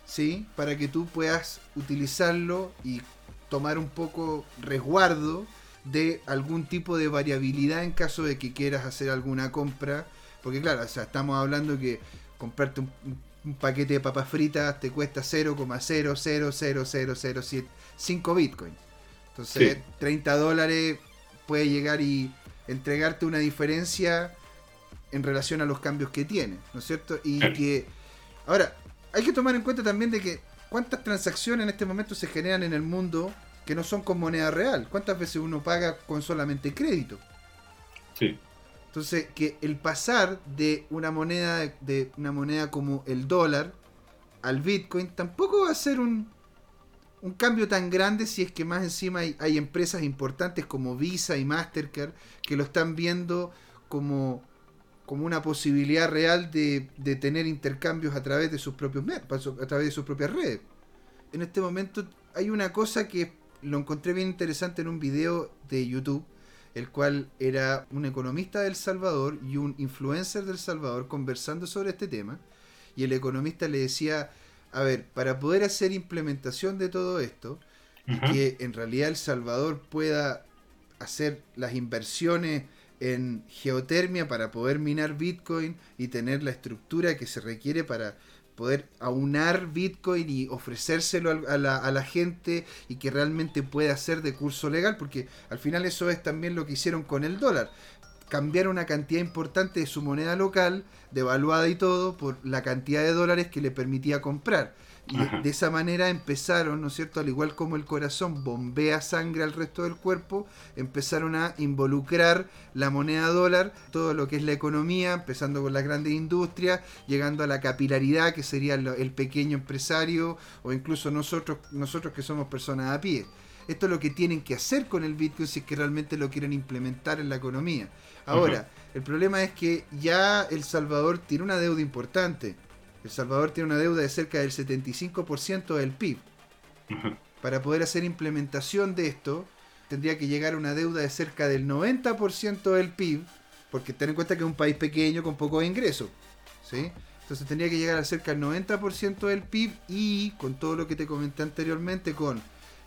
¿sí? Para que tú puedas utilizarlo y tomar un poco resguardo de algún tipo de variabilidad en caso de que quieras hacer alguna compra. Porque claro, o sea, estamos hablando que comprarte un, paquete de papas fritas te cuesta 0,0000005 Bitcoin. Entonces, 30 dólares puede llegar y entregarte una diferencia en relación a los cambios que tiene, ¿no es cierto? Y que ahora hay que tomar en cuenta también de que cuántas transacciones en este momento se generan en el mundo que no son con moneda real. ¿Cuántas veces uno paga con solamente crédito? Sí. Entonces, que el pasar de una moneda de una moneda como el dólar al Bitcoin tampoco va a ser un, un cambio tan grande si es que más encima hay, hay, empresas importantes como Visa y Mastercard que lo están viendo como, como una posibilidad real de, de tener intercambios a través de sus propios a través de sus propias redes. En este momento hay una cosa que lo encontré bien interesante en un video de YouTube, el cual era un economista del Salvador y un influencer del Salvador conversando sobre este tema. Y el economista le decía, a ver, para poder hacer implementación de todo esto, y que en realidad El Salvador pueda hacer las inversiones en geotermia para poder minar Bitcoin y tener la estructura que se requiere para poder aunar Bitcoin y ofrecérselo a la, a la, gente y que realmente pueda ser de curso legal, porque al final eso es también lo que hicieron con el dólar. Cambiar una cantidad importante de su moneda local, devaluada y todo, por la cantidad de dólares que le permitía comprar. Y de esa manera empezaron, ¿no es cierto? Al igual como el corazón bombea sangre al resto del cuerpo, empezaron a involucrar la moneda dólar, todo lo que es la economía, empezando con las grandes industrias, llegando a la capilaridad, que sería el pequeño empresario, o incluso nosotros, nosotros que somos personas a pie. Esto es lo que tienen que hacer con el Bitcoin si es que realmente lo quieren implementar en la economía. Ahora, el problema es que ya El Salvador tiene una deuda importante el Salvador tiene una deuda de cerca del 75% del PIB. Para poder hacer implementación de esto, tendría que llegar a una deuda de cerca del 90% del PIB, porque ten en cuenta que es un país pequeño con poco ingresos. ¿sí? Entonces tendría que llegar a cerca del 90% del PIB y con todo lo que te comenté anteriormente, con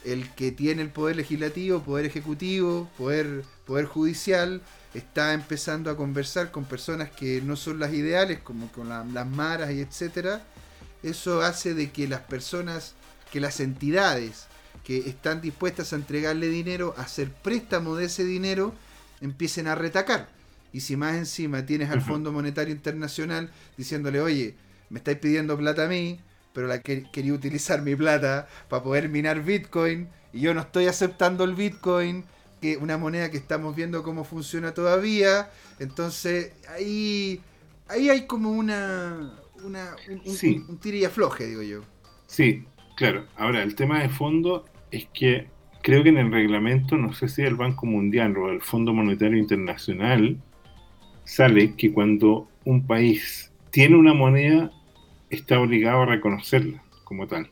el que tiene el poder legislativo, poder ejecutivo, poder, poder judicial, está empezando a conversar con personas que no son las ideales, como con las maras y etcétera, eso hace de que las personas, que las entidades que están dispuestas a entregarle dinero, a hacer préstamo de ese dinero, empiecen a retacar. Y si más encima tienes al Fondo Monetario Internacional diciéndole, oye, me estáis pidiendo plata a mí, pero la quería utilizar mi plata para poder minar Bitcoin, y yo no estoy aceptando el Bitcoin, que una moneda que estamos viendo cómo funciona todavía. Entonces, ahí, ahí hay como una, una un, un, tira y afloje, digo yo. Sí, claro. Ahora, el tema de fondo es que creo que en el reglamento, no sé si el Banco Mundial o el Fondo Monetario Internacional, sale que cuando un país tiene una moneda, está obligado a reconocerla como tal.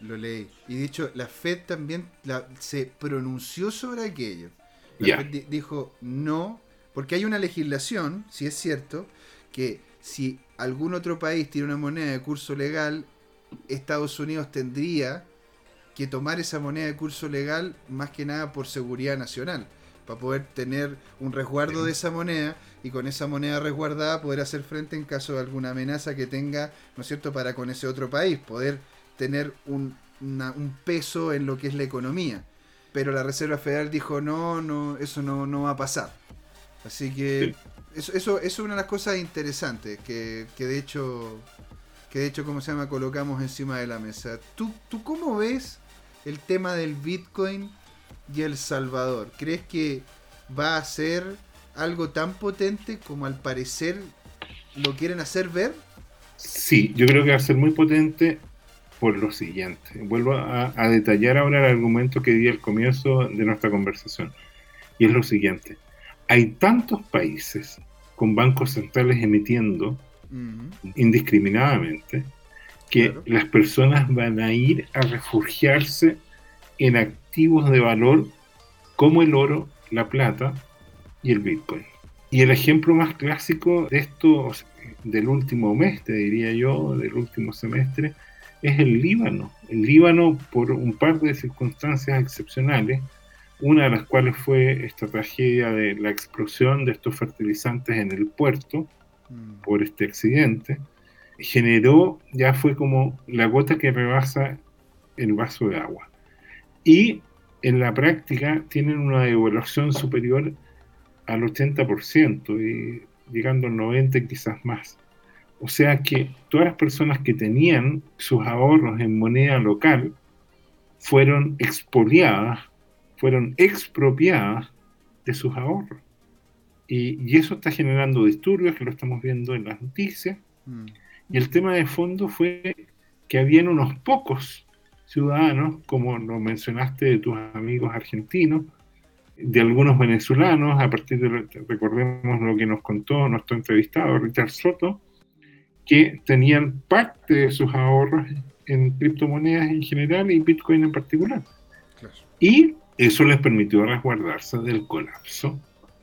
Lo leí. Y dicho, la Fed también se pronunció sobre aquello. La Fed dijo no, porque hay una legislación, si es cierto, que si algún otro país tiene una moneda de curso legal, Estados Unidos tendría que tomar esa moneda de curso legal más que nada por seguridad nacional, para poder tener un resguardo de esa moneda y con esa moneda resguardada poder hacer frente en caso de alguna amenaza que tenga, ¿no es cierto?, para con ese otro país, poder tener un, un peso en lo que es la economía. Pero la Reserva Federal dijo, no, no, eso no, no va a pasar. Así que eso, eso, es una de las cosas interesantes que, que, de hecho, que de hecho, como se llama, colocamos encima de la mesa. ¿Tú, ¿Tú cómo ves el tema del Bitcoin y El Salvador? ¿Crees que va a ser algo tan potente como al parecer lo quieren hacer ver? Sí, yo creo que va a ser muy potente por lo siguiente. Vuelvo a, detallar ahora el argumento que di al comienzo de nuestra conversación. Y es lo siguiente. Hay tantos países con bancos centrales emitiendo indiscriminadamente que las personas van a ir a refugiarse en activos de valor como el oro, la plata y el bitcoin. Y el ejemplo más clásico de esto del último mes, te diría yo, del último semestre, es el Líbano. El Líbano, por un par de circunstancias excepcionales, una de las cuales fue esta tragedia de la explosión de estos fertilizantes en el puerto mm. por este accidente, generó, ya fue como la gota que rebasa el vaso de agua. Y en la práctica tienen una devaluación superior al 80% y llegando al 90% quizás más. O sea que todas las personas que tenían sus ahorros en moneda local fueron expoliadas, fueron expropiadas de sus ahorros. Y, eso está generando disturbios, que lo estamos viendo en las noticias. Mm. Y el tema de fondo fue que habían unos pocos ciudadanos, como lo mencionaste de tus amigos argentinos, de algunos venezolanos, a partir de, recordemos lo que nos contó nuestro entrevistado Richard Soto, que tenían parte de sus ahorros en criptomonedas en general y Bitcoin en particular. Y eso les permitió resguardarse del colapso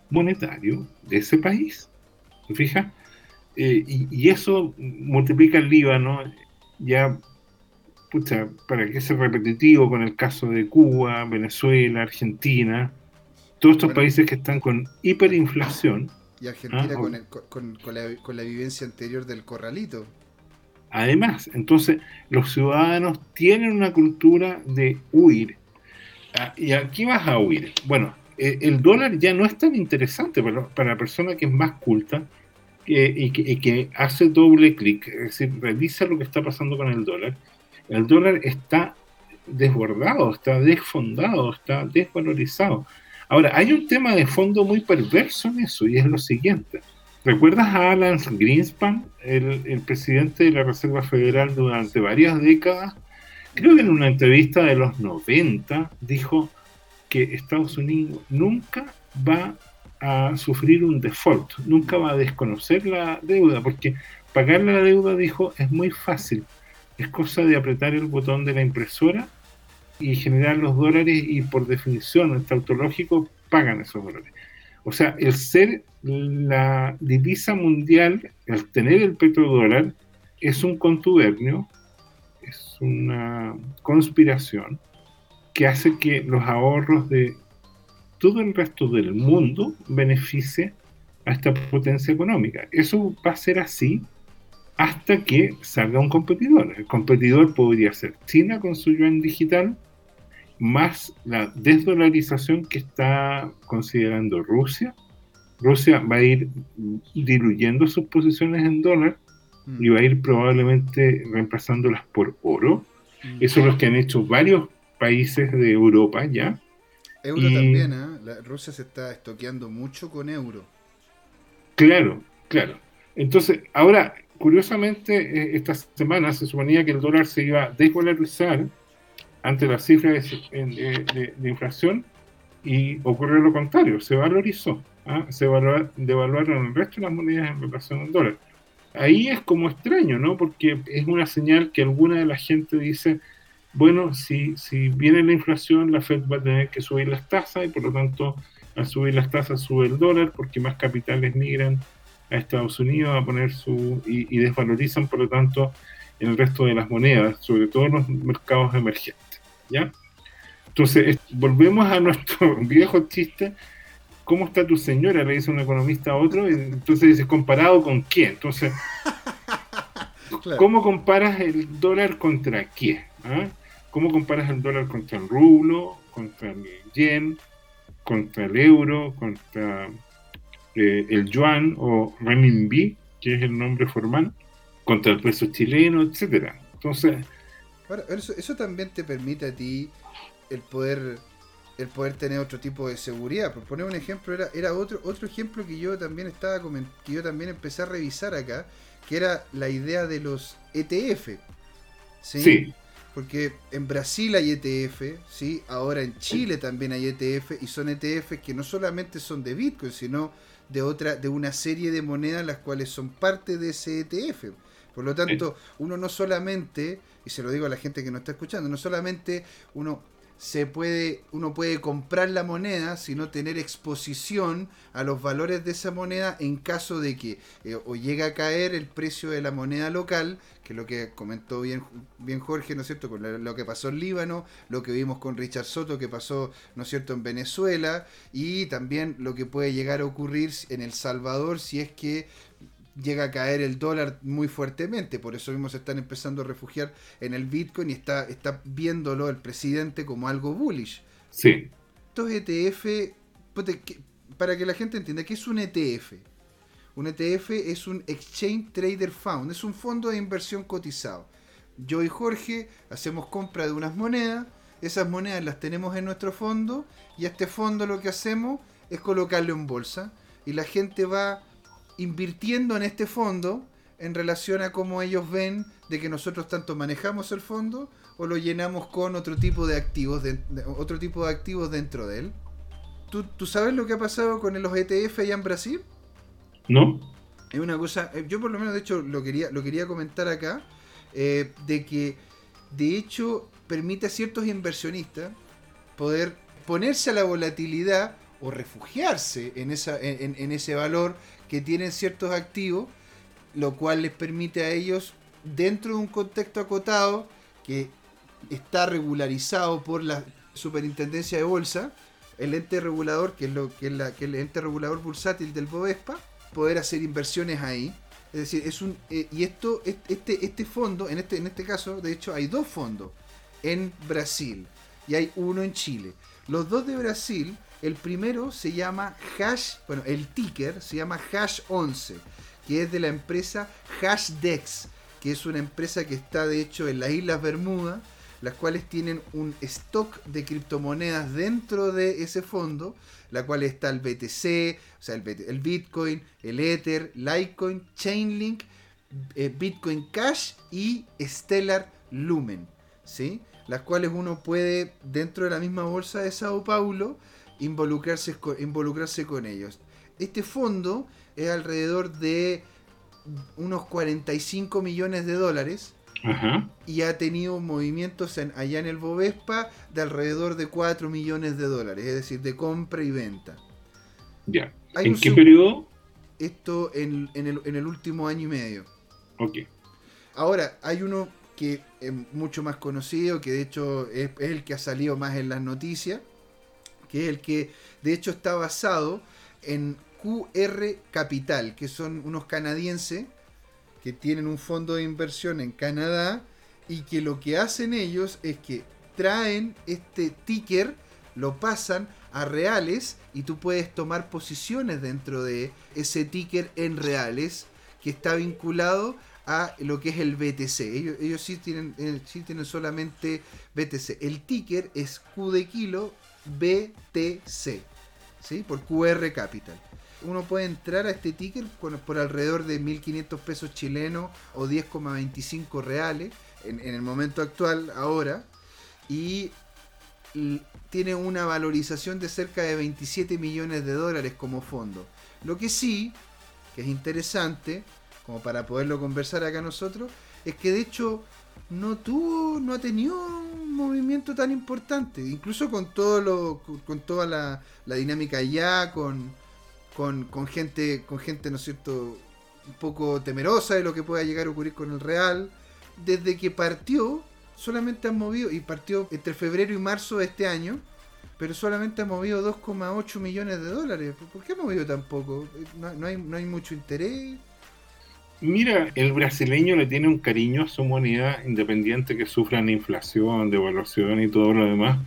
monetario de ese país. ¿Se fija? Eh, y, eso multiplica el Líbano, ya, pucha, para que sea repetitivo con el caso de Cuba, Venezuela, Argentina, todos estos países que están con hiperinflación. Y Argentina ¿ah? con, la, con la vivencia anterior del corralito. Además, entonces los ciudadanos tienen una cultura de huir. Ah, ¿Y aquí vas a huir? Bueno, eh, el dólar ya no es tan interesante para, la persona que es más culta y, que, hace doble clic, es decir, revisa lo que está pasando con el dólar. El dólar está desbordado, está desfondado, está desvalorizado. Ahora, hay un tema de fondo muy perverso en eso y es lo siguiente. ¿Recuerdas a Alan Greenspan, el, presidente de la Reserva Federal durante varias décadas? Creo que en una entrevista de los 90 dijo, que Estados Unidos nunca va a sufrir un default, nunca va a desconocer la deuda, porque pagar la deuda, dijo, es muy fácil. Es cosa de apretar el botón de la impresora y generar los dólares y por definición, el tautológico, pagan esos dólares. O sea, el ser la divisa mundial, el tener el petrodólar, es un contubernio, es una conspiración que hace que los ahorros de todo el resto del mundo beneficie a esta potencia económica. Eso va a ser así hasta que salga un competidor. El competidor podría ser China con su yuan digital, más la desdolarización que está considerando Rusia. Rusia va a ir diluyendo sus posiciones en dólar y va a ir probablemente reemplazándolas por oro. Mm. Eso es lo que han hecho varios países de Europa ya. Euro también, ¿eh? Rusia se está estoqueando mucho con euro. Claro, claro. Entonces, ahora, curiosamente, eh, esta semana se suponía que el dólar se iba a desvalorizar ante las cifras de, inflación y ocurrió lo contrario, se valorizó, ¿ah? se devaluaron el resto de las monedas en relación al dólar. Ahí es como extraño, ¿no? Porque es una señal que alguna de la gente dice, bueno, si, si viene la inflación, la Fed va a tener que subir las tasas y por lo tanto al subir las tasas sube el dólar porque más capitales migran a Estados Unidos a poner su y, desvalorizan por lo tanto el resto de las monedas, sobre todo en los mercados emergentes, ¿ya? Entonces, volvemos a nuestro viejo chiste, ¿cómo está tu señora? Le dice un economista a otro, y entonces dice, ¿comparado con quién? Entonces, ¿cómo comparas el dólar contra quién? ¿Ah? ¿Cómo comparas el dólar contra el rublo, contra el yen, contra el euro, contra eh, el yuan o renminbi, que es el nombre formal, contra el peso chileno, etcétera? Entonces, eso, también te permite a ti el poder el poder tener otro tipo de seguridad. Por poner un ejemplo, era, era otro, otro ejemplo que yo también estaba que yo también empecé a revisar acá, que era la idea de los ETF. ¿sí? sí. Porque en Brasil hay ETF, ¿sí? ahora en Chile también hay ETF, y son ETF que no solamente son de Bitcoin, sino de otra, de una serie de monedas las cuales son parte de ese ETF. Por lo tanto, uno no solamente, y se lo digo a la gente que no está escuchando, no solamente uno se puede, uno puede comprar la moneda, sino tener exposición a los valores de esa moneda en caso de que eh, o llegue a caer el precio de la moneda local, que es lo que comentó bien, bien Jorge, ¿no es cierto?, con lo, que pasó en Líbano, lo que vimos con Richard Soto, que pasó, ¿no es cierto?, en Venezuela, y también lo que puede llegar a ocurrir en El Salvador si es que llega a caer el dólar muy fuertemente. Por eso mismo se están empezando a refugiar en el Bitcoin y está, está viéndolo el presidente como algo bullish. Sí. Estos ETF, para que la gente entienda, ¿qué es un ETF? Un ETF es un Exchange Trader Fund, es un fondo de inversión cotizado. Yo y Jorge hacemos compra de unas monedas, esas monedas las tenemos en nuestro fondo y a este fondo lo que hacemos es colocarlo en bolsa y la gente va invirtiendo en este fondo en relación a cómo ellos ven de que nosotros tanto manejamos el fondo o lo llenamos con otro tipo de activos, otro tipo de activos dentro de él. ¿Tú, ¿Tú, sabes lo que ha pasado con los ETF allá en Brasil? No. Es una cosa, eh, yo por lo menos de hecho lo quería, lo quería comentar acá, eh, de que de hecho permite a ciertos inversionistas poder ponerse a la volatilidad o refugiarse en, esa, en, ese valor que tienen ciertos activos, lo cual les permite a ellos, dentro de un contexto acotado que está regularizado por la Superintendencia de Bolsa, el ente regulador, que es, lo, que es, la, el ente regulador bursátil del Bovespa, poder hacer inversiones ahí. Es decir, es un eh, y esto este este fondo en este en este caso, de hecho hay dos fondos en Brasil y hay uno en Chile. Los dos de Brasil, el primero se llama Hash, bueno, el ticker se llama Hash 11, que es de la empresa Hashdex, que es una empresa que está de hecho en las Islas Bermudas, las cuales tienen un stock de criptomonedas dentro de ese fondo, la cual está el BTC, o sea, el, Bitcoin, el Ether, Litecoin, Chainlink, eh, Bitcoin Cash y Stellar Lumen, ¿sí? las cuales uno puede, dentro de la misma bolsa de Sao Paulo, involucrarse, involucrarse con ellos. Este fondo es alrededor de unos 45 millones de dólares y ha tenido movimientos en, allá en el Bovespa de alrededor de 4 millones de dólares, es decir, de compra y venta. Ya. ¿En qué periodo? Esto en, el, en, el, último año y medio. Ok. Ahora, hay uno que es mucho más conocido, que de hecho es, el que ha salido más en las noticias, que es el que de hecho está basado en QR Capital, que son unos canadienses que tienen un fondo de inversión en Canadá y que lo que hacen ellos es que traen este ticker, lo pasan a reales y tú puedes tomar posiciones dentro de ese ticker en reales que está vinculado a lo que es el BTC. Ellos, sí, tienen, eh, sí tienen solamente BTC. El ticker es Q de kilo BTC, ¿sí? por QR Capital. Uno puede entrar a este ticker por, alrededor de 1.500 pesos chilenos o 10,25 reales en, el momento actual, ahora, y tiene una valorización de cerca de 27 millones de dólares como fondo. Lo que sí, que es interesante, como para poderlo conversar acá nosotros, es que de hecho no tuvo, no ha tenido un movimiento tan importante, incluso con todo lo, con toda la, dinámica ya, con, con, gente, con gente, ¿no es cierto?, un poco temerosa de lo que pueda llegar a ocurrir con el Real. Desde que partió, solamente han movido, y partió entre febrero y marzo de este año, pero solamente ha movido 2,8 millones de dólares. ¿Por qué ha movido tan poco? No, hay, no hay mucho interés. Mira, el brasileño le tiene un cariño a su moneda, independiente que sufran inflación, devaluación y todo lo demás.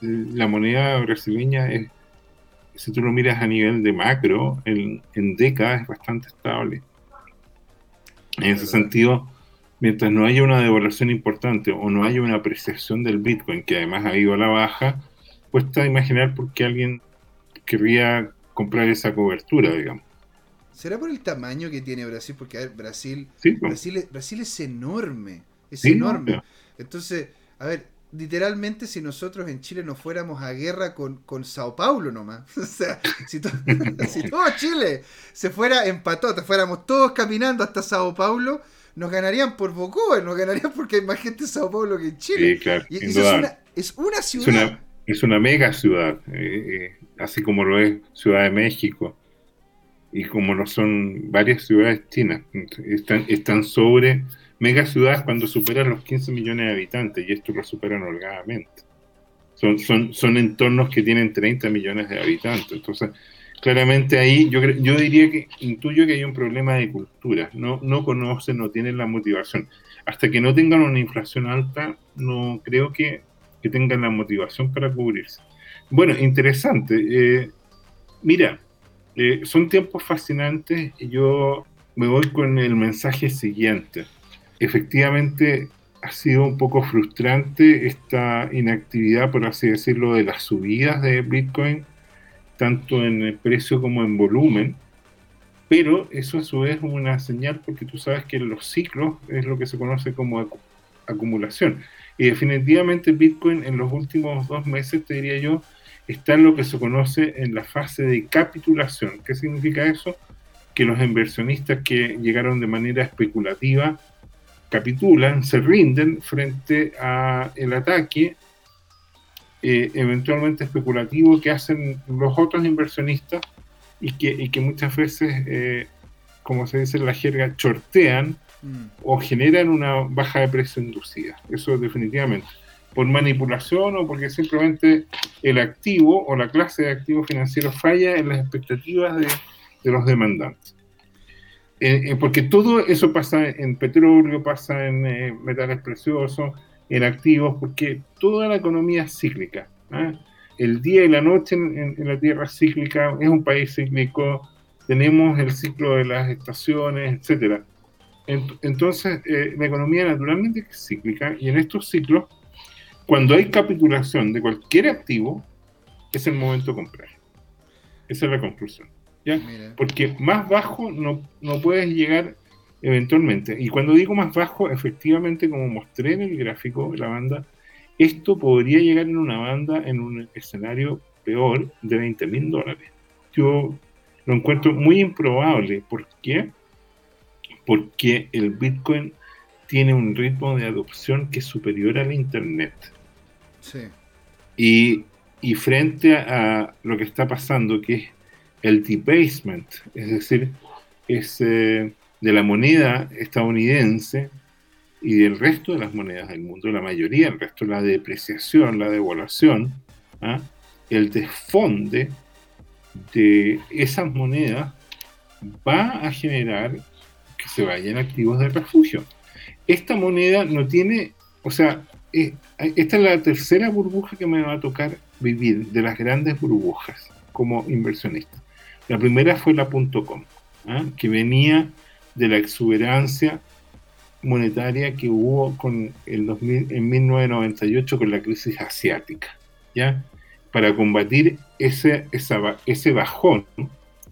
La moneda brasileña es, si tú lo miras a nivel de macro, en, en décadas es bastante estable. En ese sentido, mientras no haya una devaluación importante o no haya una apreciación del Bitcoin, que además ha ido a la baja, cuesta imaginar por qué alguien querría comprar esa cobertura, digamos. ¿Será por el tamaño que tiene Brasil? Porque a ver, Brasil, Brasil, Brasil es enorme. Es enorme. Entonces, a ver, literalmente si nosotros en Chile nos fuéramos a guerra con, con Sao Paulo nomás. O sea, si, todo Chile se fuera en patota, fuéramos todos caminando hasta Sao Paulo, nos ganarían por Bocó, nos ganarían porque hay más gente en Sao Paulo que en Chile. Sí, claro. Y, es, una, es, una, ciudad. Es una, mega ciudad, eh, eh, así como lo es Ciudad de México y como no son varias ciudades chinas, están, están sobre mega ciudades cuando superan los 15 millones de habitantes y esto lo superan holgadamente. Son, son, son entornos que tienen 30 millones de habitantes. Entonces, claramente ahí yo, yo diría que intuyo que hay un problema de cultura. No, no conocen, no tienen la motivación. Hasta que no tengan una inflación alta, no creo que, que tengan la motivación para cubrirse. Bueno, interesante. Eh, mira, eh, son tiempos fascinantes yo me voy con el mensaje siguiente. Efectivamente, ha sido un poco frustrante esta inactividad, por así decirlo, de las subidas de Bitcoin, tanto en el precio como en volumen. Pero eso a su vez es una señal porque tú sabes que los ciclos es lo que se conoce como acumulación. Y definitivamente Bitcoin en los últimos dos meses, te diría yo, está en lo que se conoce en la fase de capitulación. ¿Qué significa eso? Que los inversionistas que llegaron de manera especulativa capitulan, se rinden frente a el ataque eh, eventualmente especulativo que hacen los otros inversionistas y que, que muchas veces, eh, como se dice en la jerga, chortean mm. o generan una baja de precio inducida. Eso definitivamente. Por manipulación o porque simplemente el activo o la clase de activos financieros falla en las expectativas de, de los demandantes. Eh, eh, porque todo eso pasa en petróleo, pasa en eh, metales preciosos, en activos, porque toda la economía es cíclica. ¿ah? El día y la noche en, la Tierra es cíclica, es un país cíclico, tenemos el ciclo de las estaciones, etc. entonces, la economía naturalmente es cíclica y en estos ciclos, cuando hay capitulación de cualquier activo, es el momento de comprar. Esa es la conclusión. Porque más bajo no, no puedes llegar eventualmente. Y cuando digo más bajo, efectivamente, como mostré en el gráfico de la banda, esto podría llegar en una banda en un escenario peor de 20 mil dólares. Yo lo encuentro muy improbable. ¿Por qué? Porque el Bitcoin tiene un ritmo de adopción que es superior al Internet. Sí. Y, y frente a lo que está pasando, que es el debasement, es decir, es de la moneda estadounidense y del resto de las monedas del mundo, la mayoría, el resto, la depreciación, la devaluación, ¿ah? el desfonde de esas monedas va a generar que se vayan activos de refugio. Esta moneda no tiene, o sea, esta es la tercera burbuja que me va a tocar vivir de las grandes burbujas como inversionista. La primera fue la .com, ¿ah? que venía de la exuberancia monetaria que hubo con el 2000, en 1998 con la crisis asiática, ¿ya? Para combatir ese, ese bajón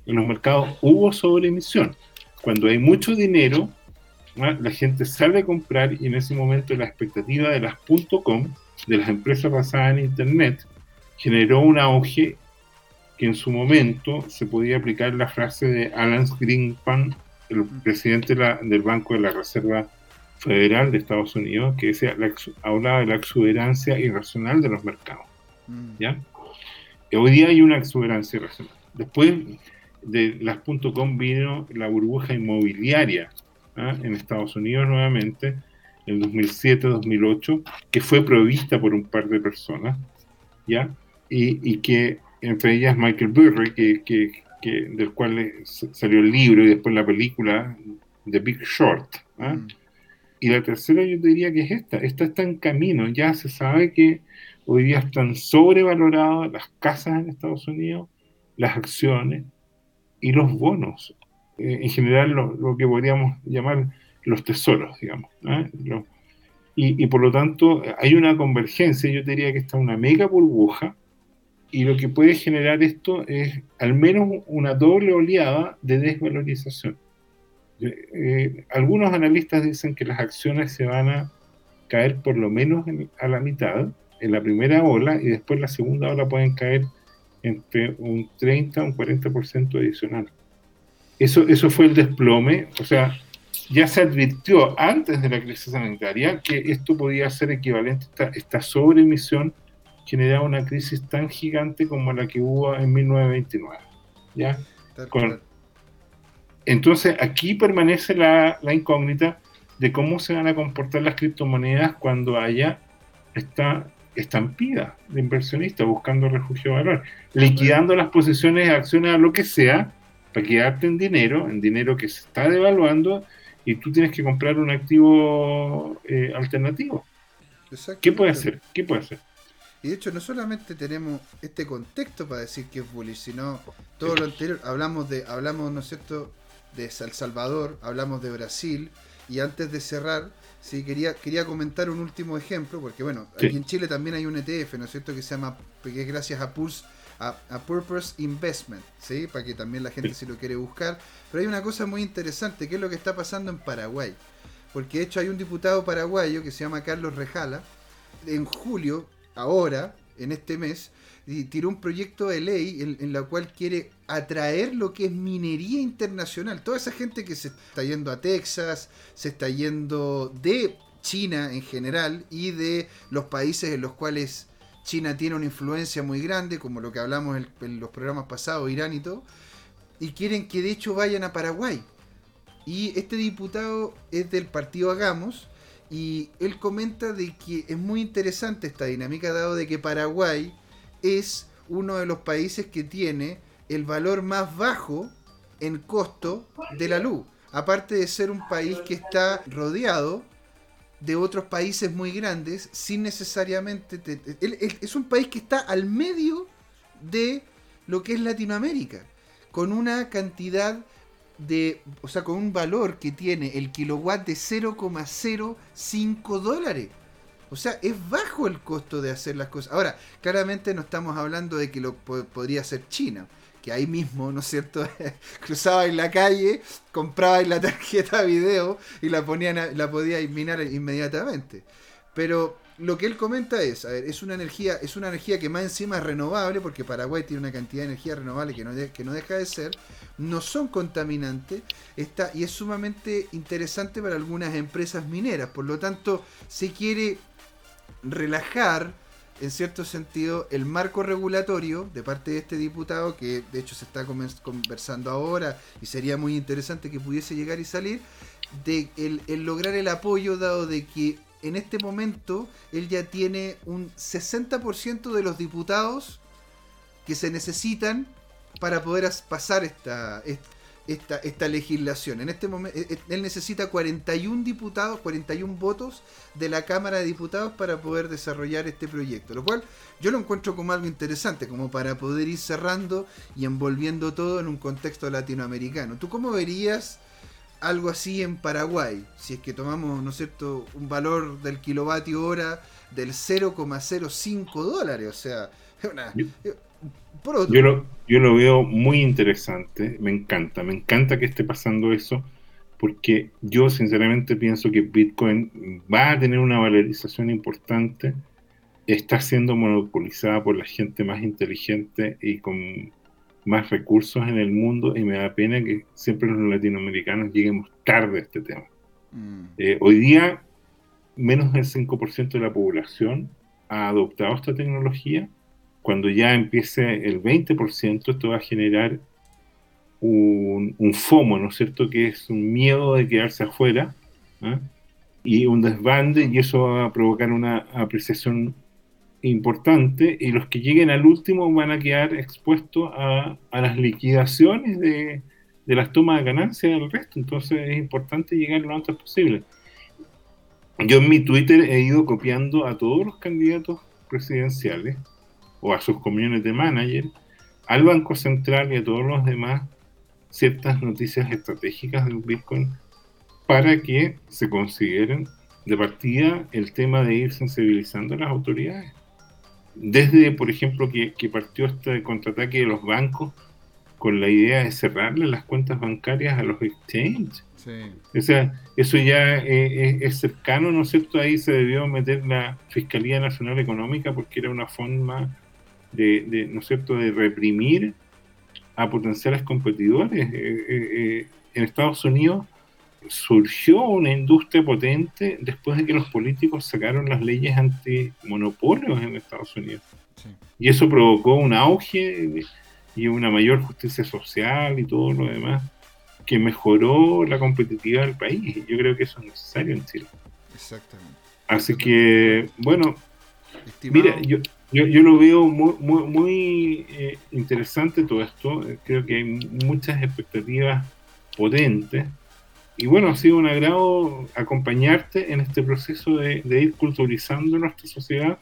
en los mercados hubo sobreemisión. Cuando hay mucho dinero, ¿ah? la gente sale a comprar y en ese momento la expectativa de las .com, de las empresas basadas en Internet, generó un auge que en su momento se podía aplicar la frase de Alan Greenspan, el presidente del Banco de la Reserva Federal de Estados Unidos, que decía, hablaba de la exuberancia irracional de los mercados. Mm. ¿ya? hoy día hay una exuberancia irracional. Después de las .com vino la burbuja inmobiliaria ¿ah? en Estados Unidos nuevamente, en 2007-2008, que fue provista por un par de personas, ¿ya? Y, y que entre ellas Michael Burry, que, del cual salió el libro y después la película The Big Short. ¿ah? Mm. Y la tercera yo diría que es esta, esta está en camino, ya se sabe que hoy día están sobrevaloradas las casas en Estados Unidos, las acciones y los bonos, eh, en general lo, que podríamos llamar los tesoros, digamos. ¿ah? y, y, por lo tanto hay una convergencia, yo diría que está una mega burbuja, y lo que puede generar esto es al menos una doble oleada de desvalorización. Eh, algunos analistas dicen que las acciones se van a caer por lo menos a la mitad en la primera ola y después la segunda ola pueden caer entre un 30 o un 40% adicional. Eso, eso fue el desplome, o sea, ya se advirtió antes de la crisis sanitaria que esto podía ser equivalente a esta, esta sobreemisión generaba una crisis tan gigante como la que hubo en 1929. ¿ya? Entonces aquí permanece la, incógnita de cómo se van a comportar las criptomonedas cuando haya esta estampida de inversionistas buscando refugio de valor, liquidando las posiciones de acciones a lo que sea para quedarte en dinero, en dinero que se está devaluando y tú tienes que comprar un activo eh, alternativo. ¿Qué puede hacer? ¿Qué puede hacer? Y de hecho, no solamente tenemos este contexto para decir que es bullish, sino todo lo anterior. Hablamos de, hablamos, ¿no es cierto?, de El Salvador, hablamos de Brasil, y antes de cerrar, sí, quería, quería comentar un último ejemplo, porque bueno, aquí en Chile también hay un ETF, ¿no es cierto?, que se llama, que es gracias a Pulse, a, Purpose Investment, ¿sí? Para que también la gente si lo quiere buscar. Pero hay una cosa muy interesante, que es lo que está pasando en Paraguay. Porque de hecho hay un diputado paraguayo que se llama Carlos Rejala, en julio, ahora, en este mes, tiró un proyecto de ley en, en, la cual quiere atraer lo que es minería internacional. Toda esa gente que se está yendo a Texas, se está yendo de China en general y de los países en los cuales China tiene una influencia muy grande, como lo que hablamos en, los programas pasados, Irán y todo, y quieren que de hecho vayan a Paraguay. Y este diputado es del partido Hagamos, y él comenta de que es muy interesante esta dinámica, dado de que Paraguay es uno de los países que tiene el valor más bajo en costo de la luz. Aparte de ser un país que está rodeado de otros países muy grandes, sin necesariamente... es un país que está al medio de lo que es Latinoamérica, con una cantidad de, o sea, con un valor que tiene el kilowatt de 0,05 dólares. O sea, es bajo el costo de hacer las cosas. Ahora, claramente no estamos hablando de que lo podría hacer China, que ahí mismo, ¿no es cierto? Cruzaba en la calle, compraba la tarjeta video y la ponían, la podía minar inmediatamente. Pero lo que él comenta es, a ver, es una energía, es una energía que más encima es renovable, porque Paraguay tiene una cantidad de energía renovable que no, que no deja de ser, no son contaminantes, está, y es sumamente interesante para algunas empresas mineras. Por lo tanto, se quiere relajar, en cierto sentido, el marco regulatorio de parte de este diputado, que de hecho se está conversando ahora y sería muy interesante que pudiese llegar y salir, de el, lograr el apoyo, dado de que en este momento él ya tiene un 60% de los diputados que se necesitan para poder pasar esta, esta, esta legislación. En este momento, eh, eh, él necesita 41 diputados, 41 votos de la Cámara de Diputados para poder desarrollar este proyecto. Lo cual yo lo encuentro como algo interesante, como para poder ir cerrando y envolviendo todo en un contexto latinoamericano. ¿Tú cómo verías algo así en Paraguay? Si es que tomamos, ¿no es cierto?, un valor del kilovatio hora del 0,05 dólares. O sea, una, yo lo, yo lo veo muy interesante, me encanta, me encanta que esté pasando eso, porque yo sinceramente pienso que Bitcoin va a tener una valorización importante, está siendo monopolizada por la gente más inteligente y con más recursos en el mundo y me da pena que siempre los latinoamericanos lleguemos tarde a este tema. Mm. Eh, hoy día menos del 5% de la población ha adoptado esta tecnología cuando ya empiece el 20%, esto va a generar un, FOMO, ¿no es cierto? Que es un miedo de quedarse afuera ¿ah? y un desbande, y eso va a provocar una apreciación importante, y los que lleguen al último van a quedar expuestos a, las liquidaciones de, de las tomas de ganancias del resto. Entonces es importante llegar lo antes posible. Yo en mi Twitter he ido copiando a todos los candidatos presidenciales o a sus community managers, al Banco Central y a todos los demás ciertas noticias estratégicas del Bitcoin para que se consideren de partida el tema de ir sensibilizando a las autoridades. Desde, por ejemplo, que, partió este contraataque de los bancos con la idea de cerrarle las cuentas bancarias a los exchanges. O sea, eso ya es, es, cercano, ¿no es cierto? Ahí se debió meter la Fiscalía Nacional Económica porque era una forma de, ¿no es cierto?, de reprimir a potenciales competidores. Eh, eh, eh, en Estados Unidos surgió una industria potente después de que los políticos sacaron las leyes antimonopolios en Estados Unidos. Y eso provocó un auge y una mayor justicia social y todo lo demás que mejoró la competitividad del país. Yo creo que eso es necesario en Chile. Exactamente. Así que, bueno, mira, yo, yo, yo lo veo muy, muy, muy eh, interesante todo esto. Creo que hay muchas expectativas potentes. Y bueno, ha sido un agrado acompañarte en este proceso de, ir culturizando nuestra sociedad,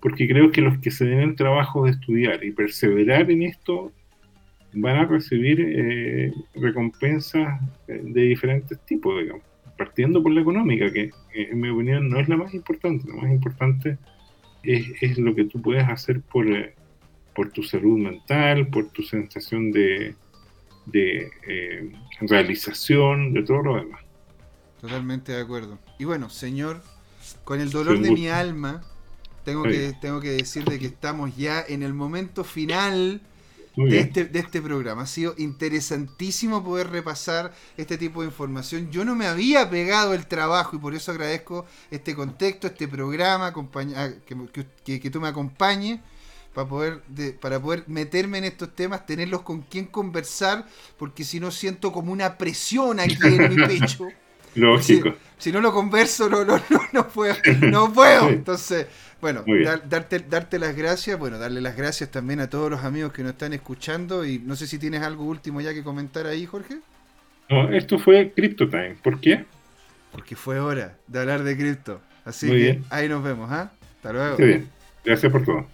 porque creo que los que se den el trabajo de estudiar y perseverar en esto van a recibir eh, recompensas de diferentes tipos, digamos. partiendo por la económica, que en mi opinión no es la más importante, lo más importante es, lo que tú puedes hacer por, eh, por tu salud mental, por tu sensación de, de eh, realización, de todo lo demás. Totalmente de acuerdo. Y bueno, señor, con el dolor de mi alma, tengo que, tengo que decirle que estamos ya en el momento final de este, de este programa. Ha sido interesantísimo poder repasar este tipo de información. Yo no me había pegado el trabajo y por eso agradezco este contexto, este programa, ah, que, que, tú me acompañes para poder, para poder meterme en estos temas, tenerlos con quien conversar, porque si no siento como una presión aquí en mi pecho. Lógico. Si, no lo converso, no, no, no, no puedo. No puedo. Entonces, bueno, darte, darte las gracias, bueno, darle las gracias también a todos los amigos que nos están escuchando y no sé si tienes algo último ya que comentar ahí, Jorge. No, esto fue CryptoTime. ¿Por qué? Porque fue hora de hablar de cripto. Así que ahí nos vemos, ¿ah? Hasta luego. Muy bien. Gracias por todo.